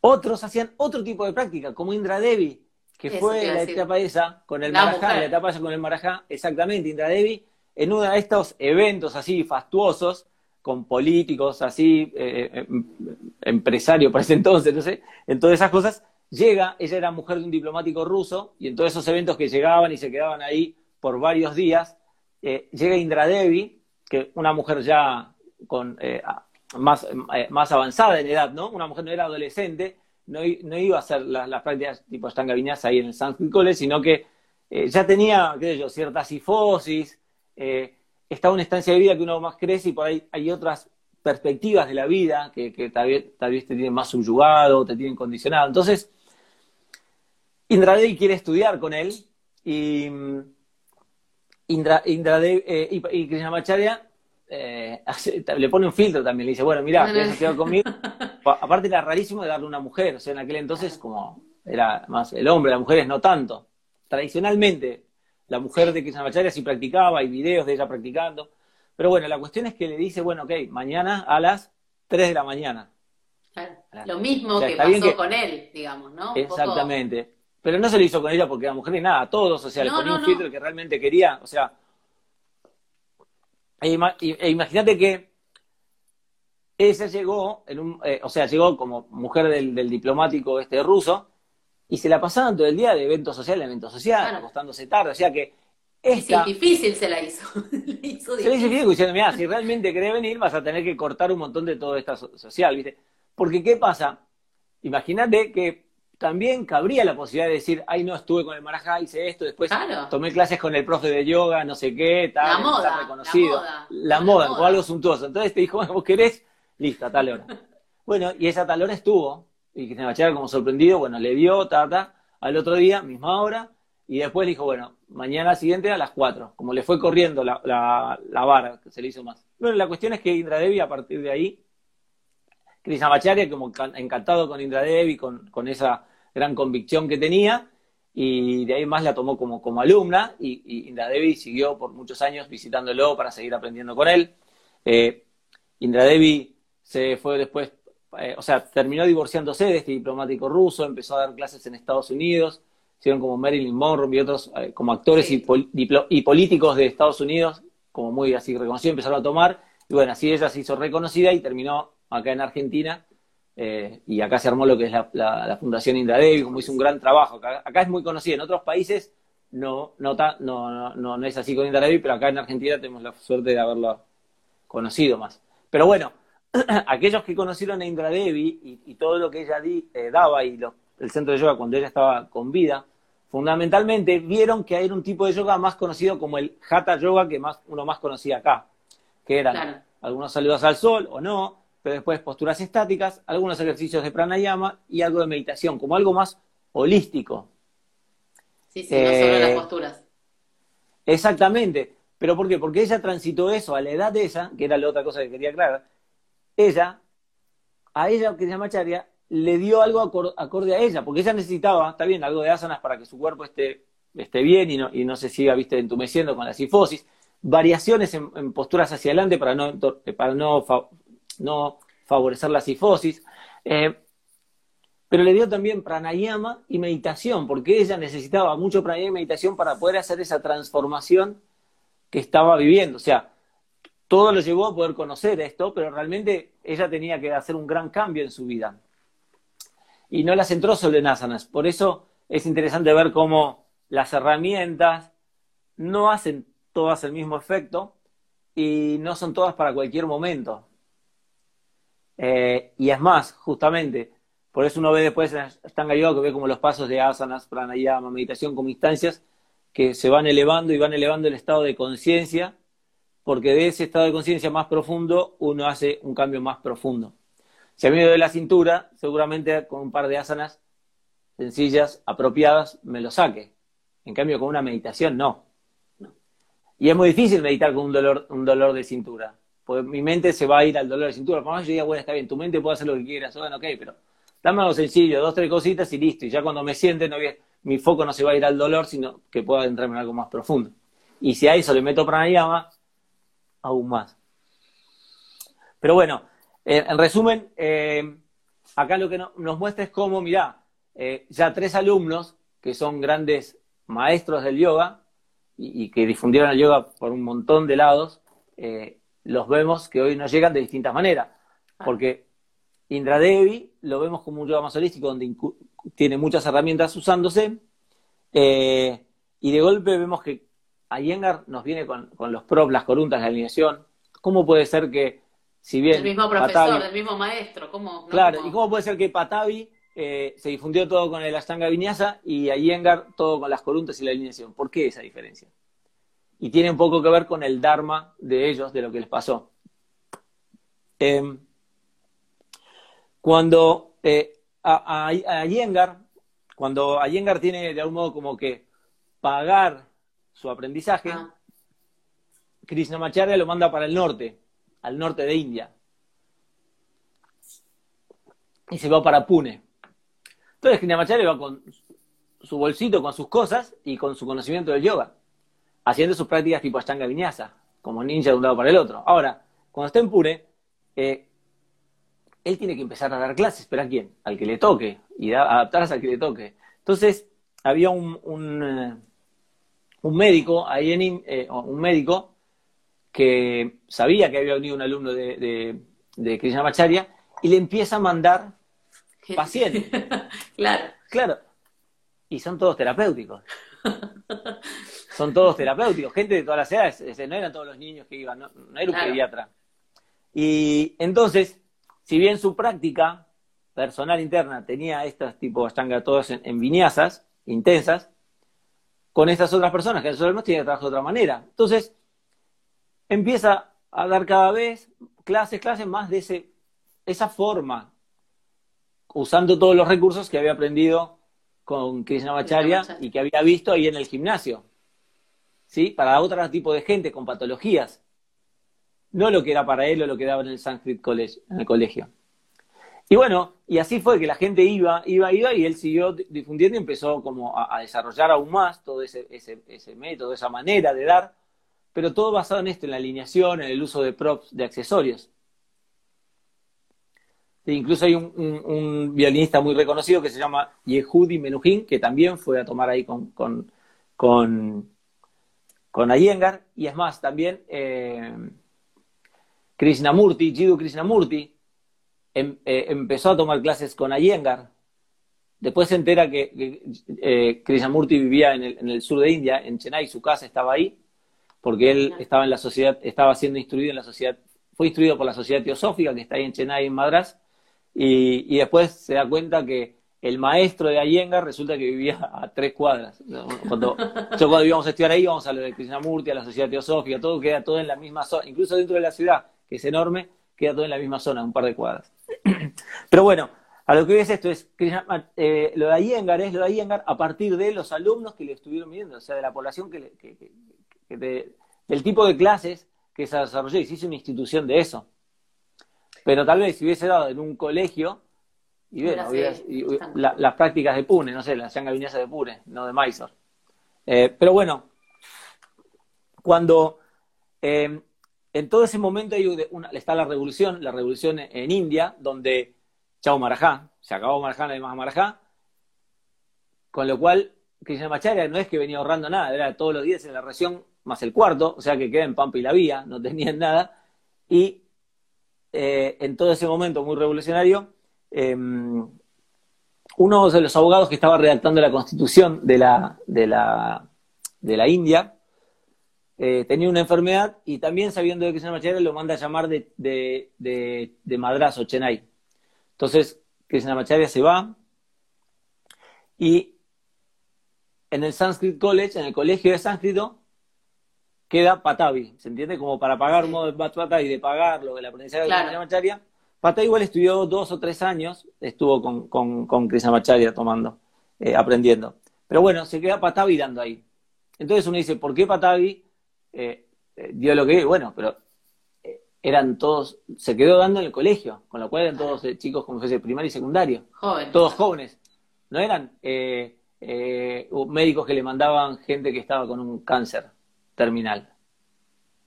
otros hacían otro tipo de práctica, como Indra Devi, que fue la etapa esa con el Marajá, la etapa esa con el Marajá, exactamente, Indra Devi, en uno de estos eventos así fastuosos, con políticos así, eh, eh, em, empresarios para ese entonces, no sé, en todas esas cosas, Llega, ella era mujer de un diplomático ruso, y en todos esos eventos que llegaban y se quedaban ahí por varios días, eh, llega Indra Devi, que una mujer ya con, eh, más, eh, más avanzada en edad, ¿no? Una mujer no era adolescente, no, no iba a hacer las, prácticas tipo Ashtanga Vinyasa ahí en el Sanskrit College, sino que ya tenía, qué sé yo, cierta sifosis, en una estancia de vida que uno más crece y por ahí hay otras perspectivas de la vida que, que tal, vez, tal, vez, te tienen más subyugado, te tienen condicionado. Entonces, Indra Devi quiere estudiar con él y Indra, Devi, eh, y, y Krishnamacharya eh, le pone un filtro también, le dice, bueno, mira, quieres estudiar conmigo. Aparte era rarísimo de darle una mujer, o sea, en aquel entonces como era más el hombre, las mujeres no tanto. Tradicionalmente, la mujer de Krishnamacharya sí practicaba, hay videos de ella practicando, pero bueno, la cuestión es que le dice, bueno, ok, mañana a las 3 de la mañana. Lo mismo que pasó con él, digamos, ¿no? Exactamente. Pero no se lo hizo con ella porque era mujer ni nada, a todos, o sea, le ponía un filtro que realmente quería, o sea. E, e imagínate que ella llegó, en un, eh, o sea, llegó como mujer del, diplomático este ruso, y se la pasaban todo el día de evento social en evento social, acostándose tarde, o sea que esta, difícil se la hizo. le hizo se le hizo difícil diciendo, mira, si realmente querés venir vas a tener que cortar un montón de todo esta social, ¿viste? Porque ¿qué pasa? Imagínate que también cabría la posibilidad de decir, ay, no, estuve con el Marajá, hice esto, después tomé clases con el profe de yoga, no sé qué, tal, la moda, reconocido. La moda, la, algo suntuoso. Entonces te dijo, bueno, vos querés, listo, a tal hora. bueno, y esa tal hora estuvo, y que se me como sorprendido, bueno, le dio, ta, al otro día, misma hora, y después le dijo, bueno, mañana siguiente a las 4, como le fue corriendo la, la, vara, que se le hizo más. Bueno, la cuestión es que Indra Devi, a partir de ahí, Krishnamacharya, como encantado con Indra Devi, con, con esa gran convicción que tenía, y de ahí más la tomó como, como alumna, y, y Indra Devi siguió por muchos años visitándolo para seguir aprendiendo con él. Eh, Indra Devi se fue después, eh, o sea, terminó divorciándose de este diplomático ruso, empezó a dar clases en Estados Unidos, hicieron como Marilyn Monroe y otros eh, como actores y, y, políticos de Estados Unidos, como muy así reconocidos, empezaron a tomar, y bueno, así ella se hizo reconocida y terminó acá en Argentina, eh, y acá se armó lo que es la, Fundación Indra Devi, como hizo un gran trabajo. Acá, es muy conocida, en otros países no, no, no, no, no es así con Indra Devi, pero acá en Argentina tenemos la suerte de haberlo conocido más. Pero bueno, aquellos que conocieron a Indra Devi y, todo lo que ella eh, daba y el centro de yoga cuando ella estaba con vida, fundamentalmente vieron que era un tipo de yoga más conocido como el Hatha Yoga que más, uno más conocía acá, que eran algunos saludos al sol o no, pero después posturas estáticas, algunos ejercicios de pranayama y algo de meditación, como algo más holístico. Sí, sí, no solo las eh, posturas. Exactamente. ¿Pero por qué? Porque ella transitó eso a la edad de ella, que era la otra cosa que quería aclarar. Ella, a ella, que se llama Charya, le dio algo acorde a ella, porque ella necesitaba, está bien, algo de asanas para que su cuerpo esté, esté bien y no, y no se siga, viste, entumeciendo con la sifosis, variaciones en, posturas hacia adelante para no, para no, no favorecer la sifosis, eh, pero le dio también pranayama y meditación, porque ella necesitaba mucho pranayama y meditación para poder hacer esa transformación que estaba viviendo. O sea, todo lo llevó a poder conocer esto, pero realmente ella tenía que hacer un gran cambio en su vida y no las entró solo en asanas. Por eso es interesante ver cómo las herramientas no hacen todas el mismo efecto y no son todas para cualquier momento. Eh, y es más, justamente, por eso uno ve después en Yoga que ve como los pasos de asanas, pranayama, meditación como instancias que se van elevando y van elevando el estado de conciencia, porque de ese estado de conciencia más profundo uno hace un cambio más profundo. Si a mí me duele la cintura, seguramente con un par de asanas sencillas, apropiadas, me lo saque. En cambio, con una meditación, no. Y es muy difícil meditar con un dolor, un dolor de cintura. Porque mi mente se va a ir al dolor de cintura. Por más yo diga, bueno, está bien, tu mente puede hacer lo que quieras, bueno, ok, pero dame algo sencillo, dos, tres cositas y listo. Y ya cuando me siente, no mi foco no se va a ir al dolor, sino que pueda entrarme en algo más profundo. Y si a eso le meto pranayama, aún más. Pero bueno, eh, en resumen, eh, acá lo que nos muestra es cómo, mirá, eh, ya tres alumnos que son grandes maestros del yoga y, que difundieron el yoga por un montón de lados, los vemos que hoy nos llegan de distintas maneras. Ah. Porque Indra Devi lo vemos como un yoga más holístico donde tiene muchas herramientas usándose. y de golpe vemos que Ayengar nos viene con, con los props, las coruntas, la alineación. ¿Cómo puede ser que si bien... El mismo profesor, el mismo maestro, ¿cómo? Claro, ¿y cómo puede ser que Patavi eh, se difundió todo con el Ashtanga Vinyasa y Iyengar todo con las coruntas y la alineación? ¿Por qué esa diferencia? Y tiene un poco que ver con el Dharma de ellos, de lo que les pasó. Em, cuando eh, a, a, cuando Iyengar tiene de algún modo como que pagar su aprendizaje, ah. Krishnamacharya lo manda para el norte, al norte de India. Y se va para Pune. Entonces Krishnamacharya va con su bolsito, con sus cosas y con su conocimiento del yoga, haciendo sus prácticas tipo Ashtanga Vinyasa, como ninja de un lado para el otro. Ahora, cuando está en Pune, eh, él tiene que empezar a dar clases, pero ¿a quién? Al que le toque, y adaptarse al que le toque. Entonces, había un, un, eh, médico ahí en, eh, un médico que sabía que había venido un alumno de, de, de Krishnamacharya y le empieza a mandar pacientes. claro. Claro. Y son todos terapéuticos. son todos terapéuticos, gente de todas las edades, no eran todos los niños que iban, no, era un pediatra. Y entonces, si bien su práctica personal interna tenía estos tipos de todos en, en viñazas intensas, con estas otras personas que nosotros tienen que trabajar de otra manera. Entonces, empieza a dar cada vez clases, clases más de ese, esa forma, usando todos los recursos que había aprendido con Krishnamacharya y que había visto ahí en el gimnasio. ¿Sí? Para otro tipo de gente con patologías. No lo que era para él o lo que daba en el Sanskrit College, en el colegio. Y bueno, y así fue que la gente iba, iba, iba, y él siguió difundiendo y empezó como a, desarrollar aún más todo ese, ese, ese método, esa manera de dar pero todo basado en esto, en la alineación, en el uso de props, de accesorios. E incluso hay un, violinista muy reconocido que se llama Yehudi Menuhin, que también fue a tomar ahí con, con, con, con Iyengar. Y es más, también eh, Krishnamurti, Jiddu Krishnamurti, em, eh, empezó a tomar clases con Iyengar. Después se entera que, eh, Krishnamurti vivía en el, en el sur de India, en Chennai, su casa estaba ahí porque él estaba en la sociedad, estaba siendo instruido en la sociedad, fue instruido por la sociedad teosófica que está ahí en Chennai, en Madras, y, después se da cuenta que el maestro de Ayenga resulta que vivía a tres cuadras. Cuando, yo cuando íbamos a estudiar ahí, íbamos a lo de Krishnamurti, a la sociedad teosófica, todo queda todo en la misma zona, incluso dentro de la ciudad, que es enorme, queda todo en la misma zona, un par de cuadras. Pero bueno, a lo que ves esto es, eh, lo de Iyengar es lo de Iyengar a partir de los alumnos que le estuvieron viendo, o sea, de la población que, del tipo de clases que se desarrolló y se hizo una institución de eso. Pero tal vez si hubiese dado en un colegio, y, las prácticas de Pune, no sé, las Viñasa de Pune, no de Mysore. Eh, pero bueno, cuando eh, en todo ese momento hay una, está la revolución, la revolución en India, donde chao Marajá, se acabó Marajá, hay más Marajá, con lo cual Krishnamacharya no es que venía ahorrando nada, era todos los días en la región más el cuarto, o sea que queda en Pampa y la Vía, no tenían nada, y eh, en todo ese momento muy revolucionario, em, uno de los abogados que estaba redactando la constitución de la, de la, de la India eh, tenía una enfermedad y también sabiendo de que es lo manda a llamar de, de, de, Madras o Chennai. Entonces, Krishnamacharya se va y en el Sanskrit College, en el colegio de sánscrito, queda Patavi, ¿se entiende? Como para pagar un modo de Patavi, de pagar lo la aprendizaje claro. de Krishnamacharya. Patavi igual estudió dos o tres años, estuvo con, con, con Krishnamacharya tomando, eh, aprendiendo. Pero bueno, se queda Patavi dando ahí. Entonces uno dice, ¿por qué Patavi eh, eh, dio lo que bueno, pero eh, eran todos, se quedó dando en el colegio, con lo cual eran todos chicos como fuese primario y secundario, todos jóvenes, no eran médicos que le mandaban gente que estaba con un cáncer terminal.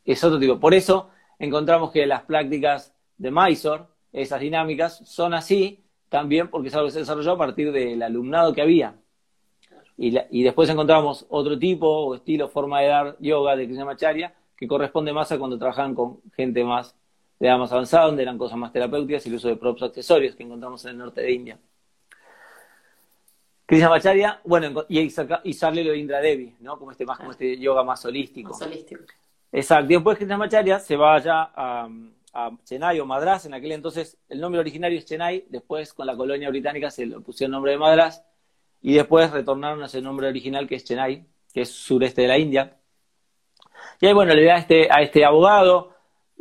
Es otro tipo. Por eso encontramos que las prácticas de Mysore, esas dinámicas, son así también porque es algo que se desarrolló a partir del alumnado que había. Y, después encontramos otro tipo o estilo, forma de dar yoga de Krishnamacharya, que corresponde más a cuando trabajan con gente más de edad más avanzada, donde eran cosas más terapéuticas y el uso de propios accesorios que encontramos en el norte de India. Krishnamacharya, bueno, y, y sale lo de Indra Devi, ¿no? Como este, más, como este yoga más holístico. Más holístico. Exacto. Después Krishnamacharya se va allá a, a Chennai o Madras, en aquel entonces el nombre originario es Chennai, después con la colonia británica se le pusieron el nombre de Madras, y después retornaron a ese nombre original que es Chennai, que es sureste de la India. Y ahí, bueno, le da a este, a este abogado,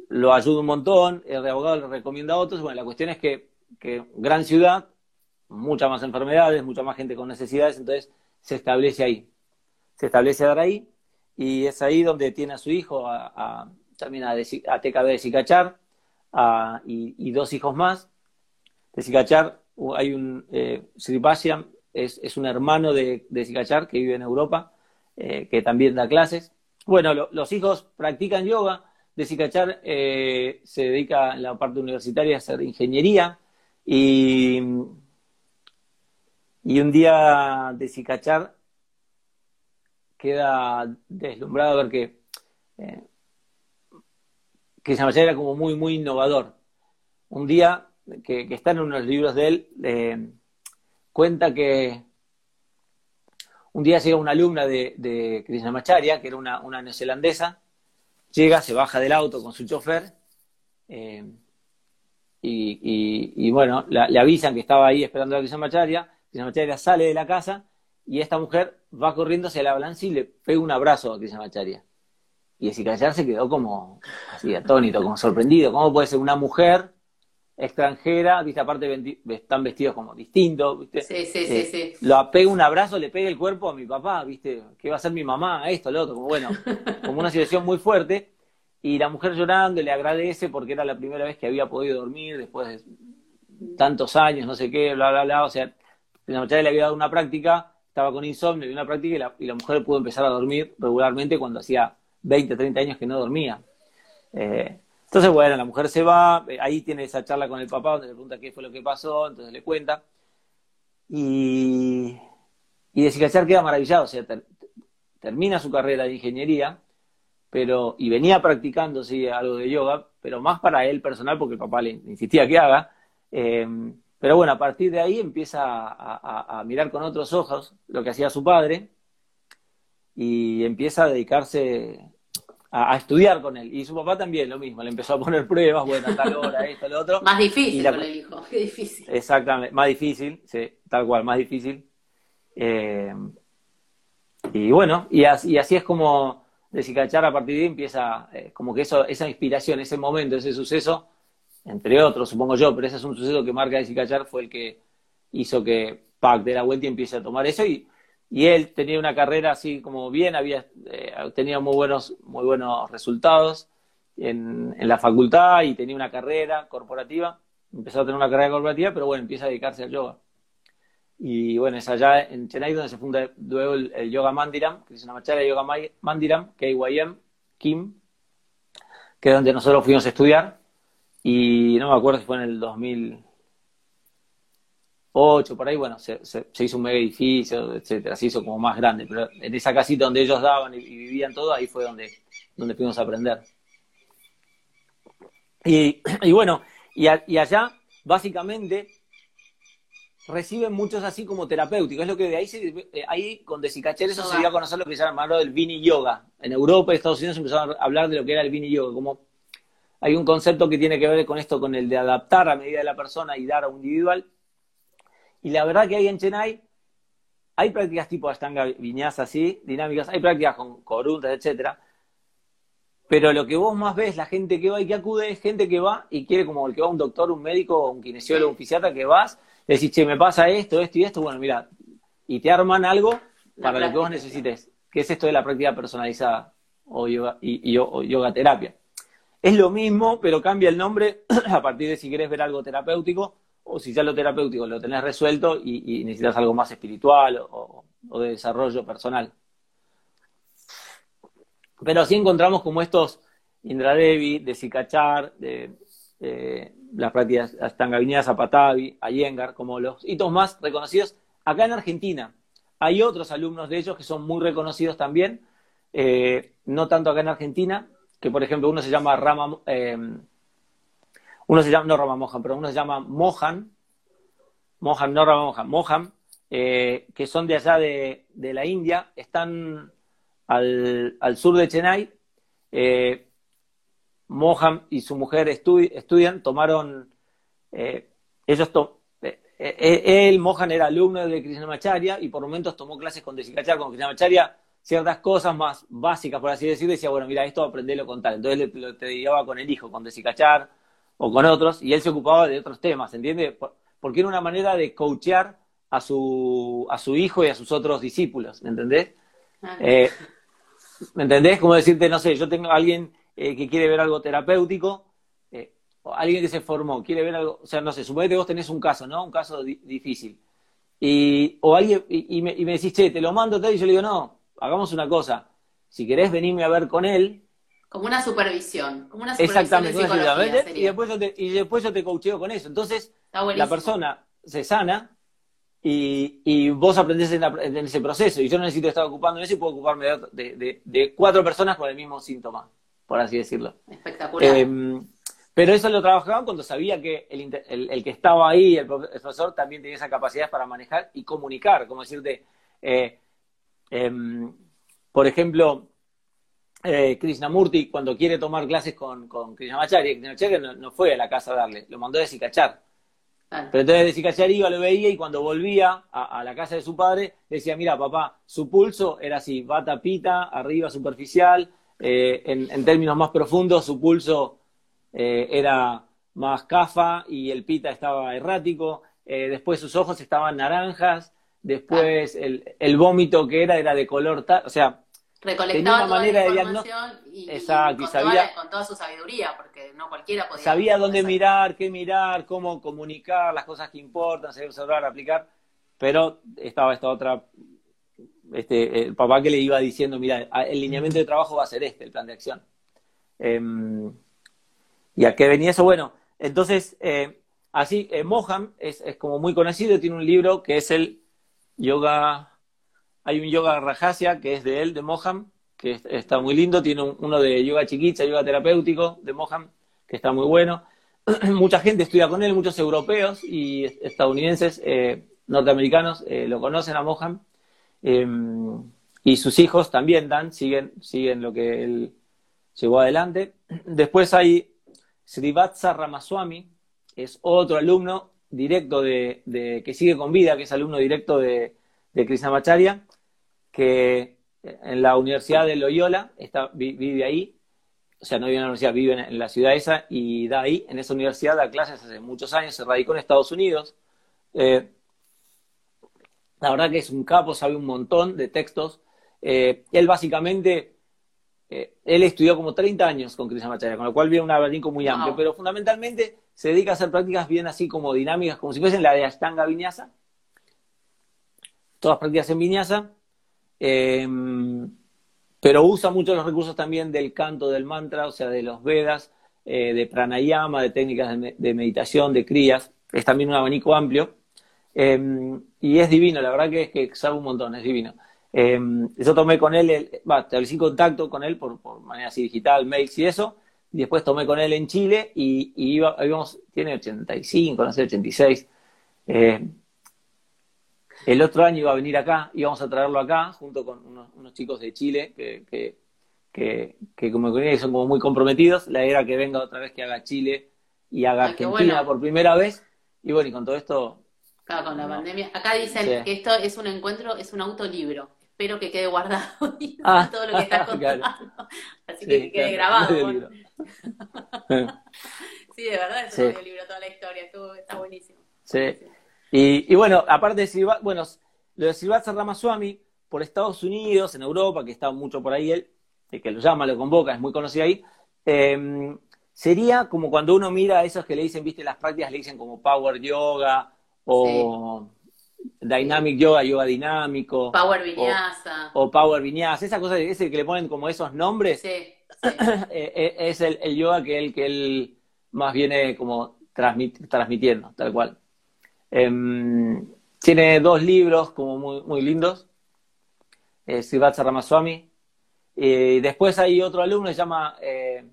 lo ayuda un montón, el abogado le recomienda a otros. Bueno, la cuestión es que, que gran ciudad, muchas más enfermedades, mucha más gente con necesidades, entonces se establece ahí. Se establece ahí, y es ahí donde tiene a su hijo, a, también a, TKB de Sicachar, y, dos hijos más. De Sicachar hay un eh, es, un hermano de, de que vive en Europa, eh, que también da clases. Bueno, los hijos practican yoga. De Sikachar eh, se dedica en la parte universitaria a hacer ingeniería y, y un día de Sikachar queda deslumbrado a ver que, eh, que era como muy, muy innovador. Un día que, que está en unos libros de él, eh, cuenta que un día llega una alumna de, de Krishnamacharya, que era una, neozelandesa, llega, se baja del auto con su chofer, eh, y, bueno, le avisan que estaba ahí esperando a Krishnamacharya, Krishnamacharya sale de la casa, y esta mujer va corriendo hacia la balanza y le pega un abrazo a Krishnamacharya. Y Sikachar se quedó como así atónito, como sorprendido. ¿Cómo puede ser una mujer extranjera, viste, aparte están vestidos como distintos, viste. Sí, sí, sí, eh, sí. Lo pega un abrazo, le pega el cuerpo a mi papá, viste, que va a ser mi mamá, esto, lo otro, como bueno, como una situación muy fuerte. Y la mujer llorando le agradece porque era la primera vez que había podido dormir después de tantos años, no sé qué, bla, bla, bla. O sea, la muchacha le había dado una práctica, estaba con insomnio y una práctica y la, mujer pudo empezar a dormir regularmente cuando hacía 20, 30 años que no dormía. Eh, entonces, bueno, la mujer se va, eh, ahí tiene esa charla con el papá donde le pregunta qué fue lo que pasó, entonces le cuenta. Y, y de queda maravillado, o sea, termina su carrera de ingeniería, pero, y venía practicando, algo de yoga, pero más para él personal, porque el papá le insistía que haga. Em, pero bueno, a partir de ahí empieza a, a, mirar con otros ojos lo que hacía su padre y empieza a dedicarse a, estudiar con él. Y su papá también lo mismo, le empezó a poner pruebas, bueno, tal hora, esto, lo otro. Más difícil con el hijo, qué difícil. Exactamente, más difícil, sí, tal cual, más difícil. Eh, y bueno, y así, es como de Cicachar a partir de ahí empieza, eh, como que eso, esa inspiración, ese momento, ese suceso, entre otros, supongo yo, pero ese es un suceso que marca de Cachar fue el que hizo que Pac de la vuelta empiece a tomar eso y, y él tenía una carrera así como bien, había eh, tenía muy buenos, muy buenos resultados en, en, la facultad y tenía una carrera corporativa, empezó a tener una carrera corporativa, pero bueno, empieza a dedicarse al yoga. Y bueno, es allá en Chennai donde se funda luego el, Yoga Mandiram, que es una marcha de Yoga Mandiram, KYM, Kim, que es donde nosotros fuimos a estudiar. Y no me acuerdo si fue en el 2008, por ahí, bueno, se, hizo un mega edificio, etcétera, se hizo como más grande. Pero en esa casita donde ellos daban y, vivían todo, ahí fue donde, donde fuimos a aprender. Y, bueno, y, allá, básicamente, reciben muchos así como terapéuticos. Es lo que de ahí, se, eh, ahí con Desicachel eso se dio a conocer lo que se llama el Vini Yoga. En Europa y Estados Unidos empezaron a hablar de lo que era el Vini Yoga. Como hay un concepto que tiene que ver con esto, con el de adaptar a medida de la persona y dar a un individual. Y la verdad que hay en Chennai hay prácticas tipo Ashtanga Viñas así, dinámicas, hay prácticas con coruntas, etcétera. Pero lo que vos más ves, la gente que va y que acude, es gente que va y quiere como el que va un doctor, un médico, un kinesiólogo, un fisiatra, que vas decís, che, me pasa esto, esto y esto, bueno, mira, y te arman algo para lo que vos necesites, que es esto de la práctica personalizada o yoga, y, yoga terapia. Es lo mismo, pero cambia el nombre a partir de si querés ver algo terapéutico o si ya lo terapéutico lo tenés resuelto y, necesitas algo más espiritual o, de desarrollo personal. Pero así encontramos como estos Indra Devi, de Sikachar, de, de las prácticas Astanga Zapatavi, Ayengar, como los hitos más reconocidos acá en Argentina. Hay otros alumnos de ellos que son muy reconocidos también, eh, no tanto acá en Argentina, que por ejemplo uno se llama Rama, eh, uno se llama, no Rama Mohan, pero uno se llama Mohan, Mohan, no Rama Mohan, Mohan, eh, que son de allá de, de la India, están al, al, sur de Chennai, Mohan y su mujer estudian, tomaron, eh, ellos eh, eh, él, Mohan era alumno de Krishnamacharya y por momentos tomó clases con Desikachar, con Krishnamacharya, ciertas cosas más básicas, por así decirlo, decía, bueno, mira, esto aprendelo con tal. Entonces le, te llevaba con el hijo, con Desikachar o con otros, y él se ocupaba de otros temas, ¿entiendes? Porque era una manera de coachear a su, a su hijo y a sus otros discípulos, ¿me entendés? ¿Me entendés? Como decirte, no sé, yo tengo a alguien eh, que quiere ver algo terapéutico, eh, alguien que se formó, quiere ver algo, o sea, no sé, suponete que vos tenés un caso, ¿no? Un caso difícil. Y, o alguien, y, me, y, me, decís, che, te lo mando, y yo le digo, no, hagamos una cosa. Si querés venirme a ver con él. Como una supervisión. Como una supervisión Exactamente, y después, yo te, y después yo te coacheo con eso. Entonces, la persona se sana y, y vos aprendés en, ese proceso. Y yo no necesito estar ocupando eso y puedo ocuparme de, de cuatro personas con el mismo síntoma por así decirlo. Espectacular. Em, pero eso lo trabajaban cuando sabía que el, el, que estaba ahí, el profesor, también tenía esa capacidad para manejar y comunicar, como decirte, eh, em, por ejemplo, eh, Krishnamurti cuando quiere tomar clases con, con Krishnamacharya, Krishnamacharya no, no, fue a la casa a darle, lo mandó a Desikachar. Pero entonces Desikachar iba, lo veía y cuando volvía a, la casa de su padre, decía, mira papá, su pulso era así, bata pita, arriba superficial, eh, en, términos más profundos, su pulso eh, era más cafa y el pita estaba errático. Eh, después sus ojos estaban naranjas. Después el, el, vómito que era era de color tal. O sea, recolectaba una manera de diagnóstico. Y, Exacto, con, sabía, toda con toda su sabiduría, porque no cualquiera podía. Sabía dónde mirar, qué mirar, cómo comunicar, las cosas que importan, saber observar, aplicar. Pero estaba esta otra este, el papá que le iba diciendo, mira, el lineamiento de trabajo va a ser este, el plan de acción. Em, ¿Y a qué venía eso? Bueno, entonces, eh, así, eh, Mohan es, como muy conocido, tiene un libro que es el Yoga, hay un Yoga Rajasya que es de él, de Mohan, que está muy lindo, tiene uno de Yoga Chiquitza, Yoga Terapéutico de Mohan, que está muy bueno. Mucha gente estudia con él, muchos europeos y estadounidenses, eh, norteamericanos, lo conocen a Mohan. Em, y sus hijos también dan, siguen, siguen lo que él llevó adelante. Después hay Srivatsa Ramaswamy, es otro alumno directo de, que sigue con vida, que es alumno directo de, de Krishnamacharya, que en la Universidad de Loyola está, vive ahí, o sea, no vive en la universidad, vive en, la ciudad esa y da ahí, en esa universidad, da clases hace muchos años, se radicó en Estados Unidos. Eh, la verdad que es un capo, sabe un montón de textos. Eh, él básicamente, eh, él estudió como 30 años con Krishnamacharya, con lo cual viene un abanico muy amplio, pero fundamentalmente se dedica a hacer prácticas bien así como dinámicas, como si fuesen la de Ashtanga Vinyasa. Todas prácticas en Vinyasa. Eh, pero usa mucho los recursos también del canto del mantra, o sea, de los Vedas, eh, de pranayama, de técnicas de, meditación, de crías. Es también un abanico amplio. Em, y es divino, la verdad que es que sabe un montón, es divino. Eh, yo tomé con él, establecí contacto con él por, manera así digital, mails y eso. Y después tomé con él en Chile y, íbamos, tiene 85, no sé, 86. Eh, el otro año iba a venir acá, íbamos a traerlo acá, junto con unos, chicos de Chile que, que, que, que como son como muy comprometidos. La idea era que venga otra vez, que haga Chile y haga Argentina por primera vez. Y bueno, y con todo esto... Claro, con la pandemia. Acá dicen que esto es un encuentro, es un autolibro. Espero que quede guardado ah, todo lo que estás contando. Así que quede grabado. sí, de verdad es un audiolibro toda la historia. está buenísimo. Sí. Y, bueno, aparte de Silva, bueno, lo de Silvazza Ramaswamy, por Estados Unidos, en Europa, que está mucho por ahí él, que lo llama, lo convoca, es muy conocido ahí, em, sería como cuando uno mira a esos que le dicen, viste, las prácticas le dicen como Power Yoga o Dynamic Yoga, Yoga dinámico. Power Vinyasa. O, Power Vinyasa, esa cosa, ese que le ponen como esos nombres, sí, eh, eh, es el, yoga que él, que él más viene como transmitiendo, tal cual. Em, tiene dos libros como muy, muy lindos, eh, Sivatsa Ramaswamy. Y después hay otro alumno que se llama eh,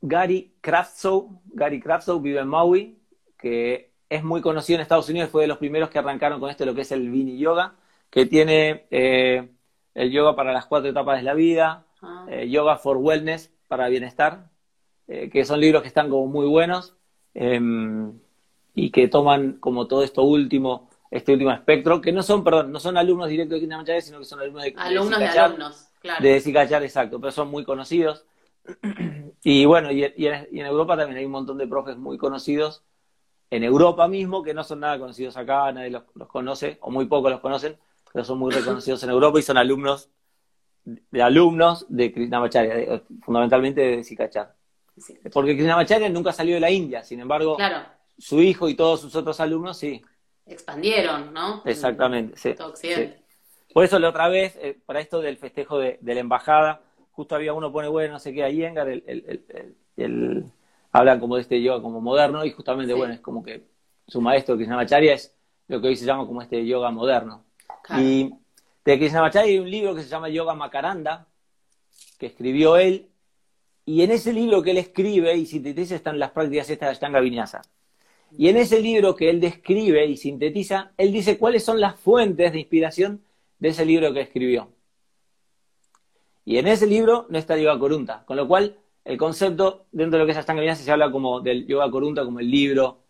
Gary Kraftsow. Gary Kraftsow vive en Maui, que es muy conocido en Estados Unidos, fue de los primeros que arrancaron con esto, lo que es el Vini Yoga, que tiene eh, el yoga para las cuatro etapas de la vida, ah. eh, Yoga for Wellness para bienestar, que son libros que están como muy buenos. Em, y que toman como todo esto último, este último espectro, que no son, perdón, no son alumnos directos de Quinta sino que son alumnos de Alumnos de, alumnos, claro. De Cicachar, exacto, pero son muy conocidos. Y bueno, y, en, Europa también hay un montón de profes muy conocidos, en Europa mismo, que no son nada conocidos acá, nadie los, conoce, o muy pocos los conocen, pero son muy reconocidos en Europa y son alumnos de alumnos de Krishnamacharya, fundamentalmente de Sikachar. Porque Krishnamacharya nunca salió de la India, sin embargo, claro su hijo y todos sus otros alumnos, sí. Expandieron, ¿no? Exactamente, sí. Por eso la otra vez, eh, para esto del festejo de, la embajada, justo había uno pone, bueno, no sé qué, ahí Engar, el, hablan como de este yoga como moderno, y justamente, bueno, es como que su maestro, Krishnamacharya, es lo que hoy se llama como este yoga moderno. Y de Krishnamacharya hay un libro que se llama Yoga Makaranda, que escribió él, y en ese libro que él escribe y sintetiza están las prácticas estas de Ashtanga Vinyasa. Y en ese libro que él describe y sintetiza, él dice cuáles son las fuentes de inspiración de ese libro que escribió. Y en ese libro no está Yoga Corunta, con lo cual el concepto dentro de lo que es Ashtanga Vinyasa se habla como del Yoga Corunta como el libro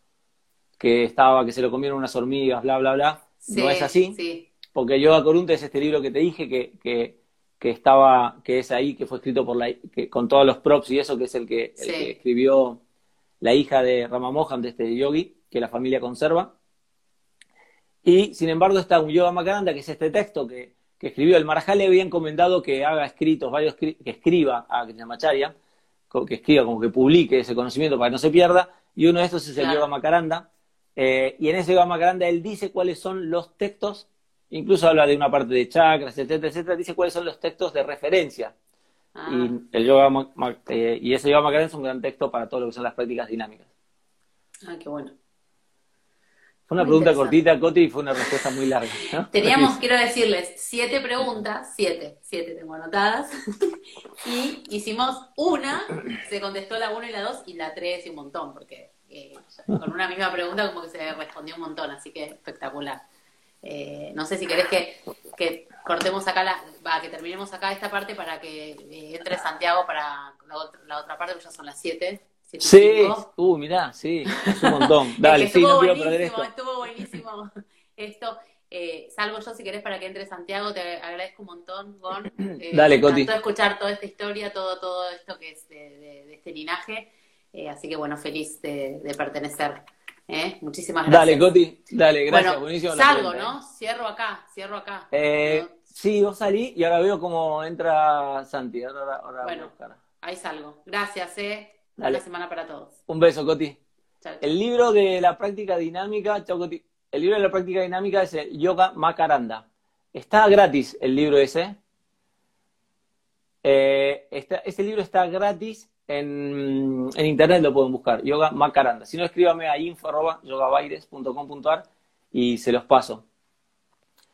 que estaba, que se lo comieron unas hormigas, bla, bla, bla. no es así, porque Yoga Corunta es este libro que te dije que, que, que, estaba, que es ahí, que fue escrito por la, que, con todos los props y eso, que es el que, el que escribió la hija de Ramamohan, de este yogi, que la familia conserva. Y sin embargo está un Yoga Makaranda, que es este texto que, escribió. El Marajal le había encomendado que haga escritos, varios que escriba a Krishnamacharya, que escriba, como que publique ese conocimiento para que no se pierda. Y uno de estos es el Yoga Makaranda. Eh, y en ese Yoga Makaranda él dice cuáles son los textos, incluso habla de una parte de chakras, etcétera, etcétera, dice cuáles son los textos de referencia y, ah. el yoga, eh, y ese yoga Macarena es un gran texto para todo lo que son las prácticas dinámicas. Ah, qué bueno. Fue una pregunta cortita, Coti, y fue una respuesta muy larga. Teníamos, quiero decirles, siete preguntas, siete, siete tengo anotadas, y hicimos una, se contestó la uno y la dos, y la tres y un montón, porque eh, con una misma pregunta como que se respondió un montón, así que espectacular. Eh, no sé si querés que, que cortemos acá, la, que terminemos acá esta parte para que eh, entre Santiago para la otra, parte, porque ya son las 7. Sí, uh, mirá, sí, es un montón. Dale, sí, no quiero perder esto. Estuvo buenísimo esto. Eh, salgo yo si querés para que entre Santiago, te agradezco un montón, Gon. Eh, Dale, Coti. escuchar toda esta historia, todo, todo esto que es de, este linaje. Eh, así que bueno, feliz de, pertenecer. ¿eh? Muchísimas gracias. Dale, Coti, dale, gracias, buenísimo. Salgo, ¿no? Cierro acá, cierro acá. Sí, vos salí y ahora veo cómo entra Santi. Ahora, ahora bueno, ahí salgo. Gracias, eh. Buena semana para todos. Un beso, Coti. El libro de la práctica dinámica, chau, Coti. El libro de la práctica dinámica es el Yoga Makaranda. Está gratis el libro ese. Eh, ese libro está gratis en, internet, lo pueden buscar, Yoga Makaranda. Si no, escríbame a info.yogabaires.com.ar y se los paso.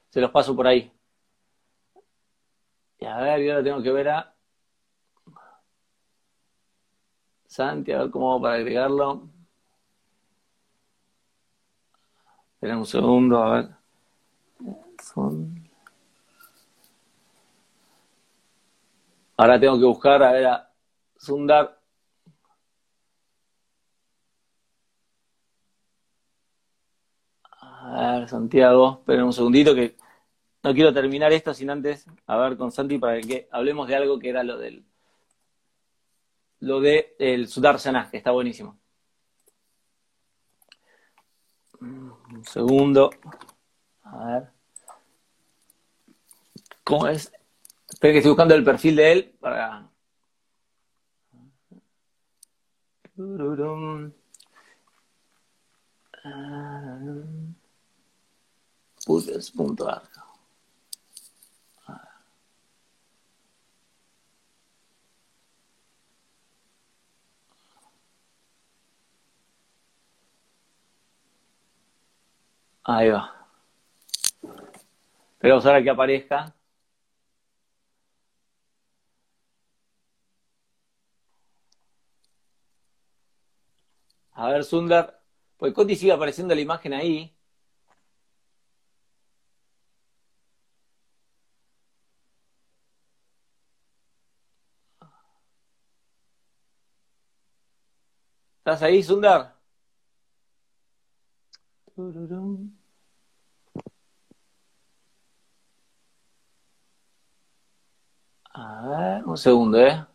Se los paso por ahí. Y a ver, yo ahora tengo que ver a Santi, a ver cómo hago para agregarlo. Esperen un segundo, a ver. Ahora tengo que buscar, a ver, a Sundar. A ver, Santiago, esperen un segundito que no quiero terminar esto sin antes a ver con Santi para que hablemos de algo que era lo del lo de el Sudarsana, que está buenísimo. Un segundo. A ver. ¿Cómo es? Espera que estoy buscando el perfil de él para. Puzzles.ar Ahí va. Esperamos ahora que aparezca. A ver, Sundar. Pues Coti sigue apareciendo la imagen ahí. ¿Estás ahí, Sundar? A ver, un segundo, ¿eh?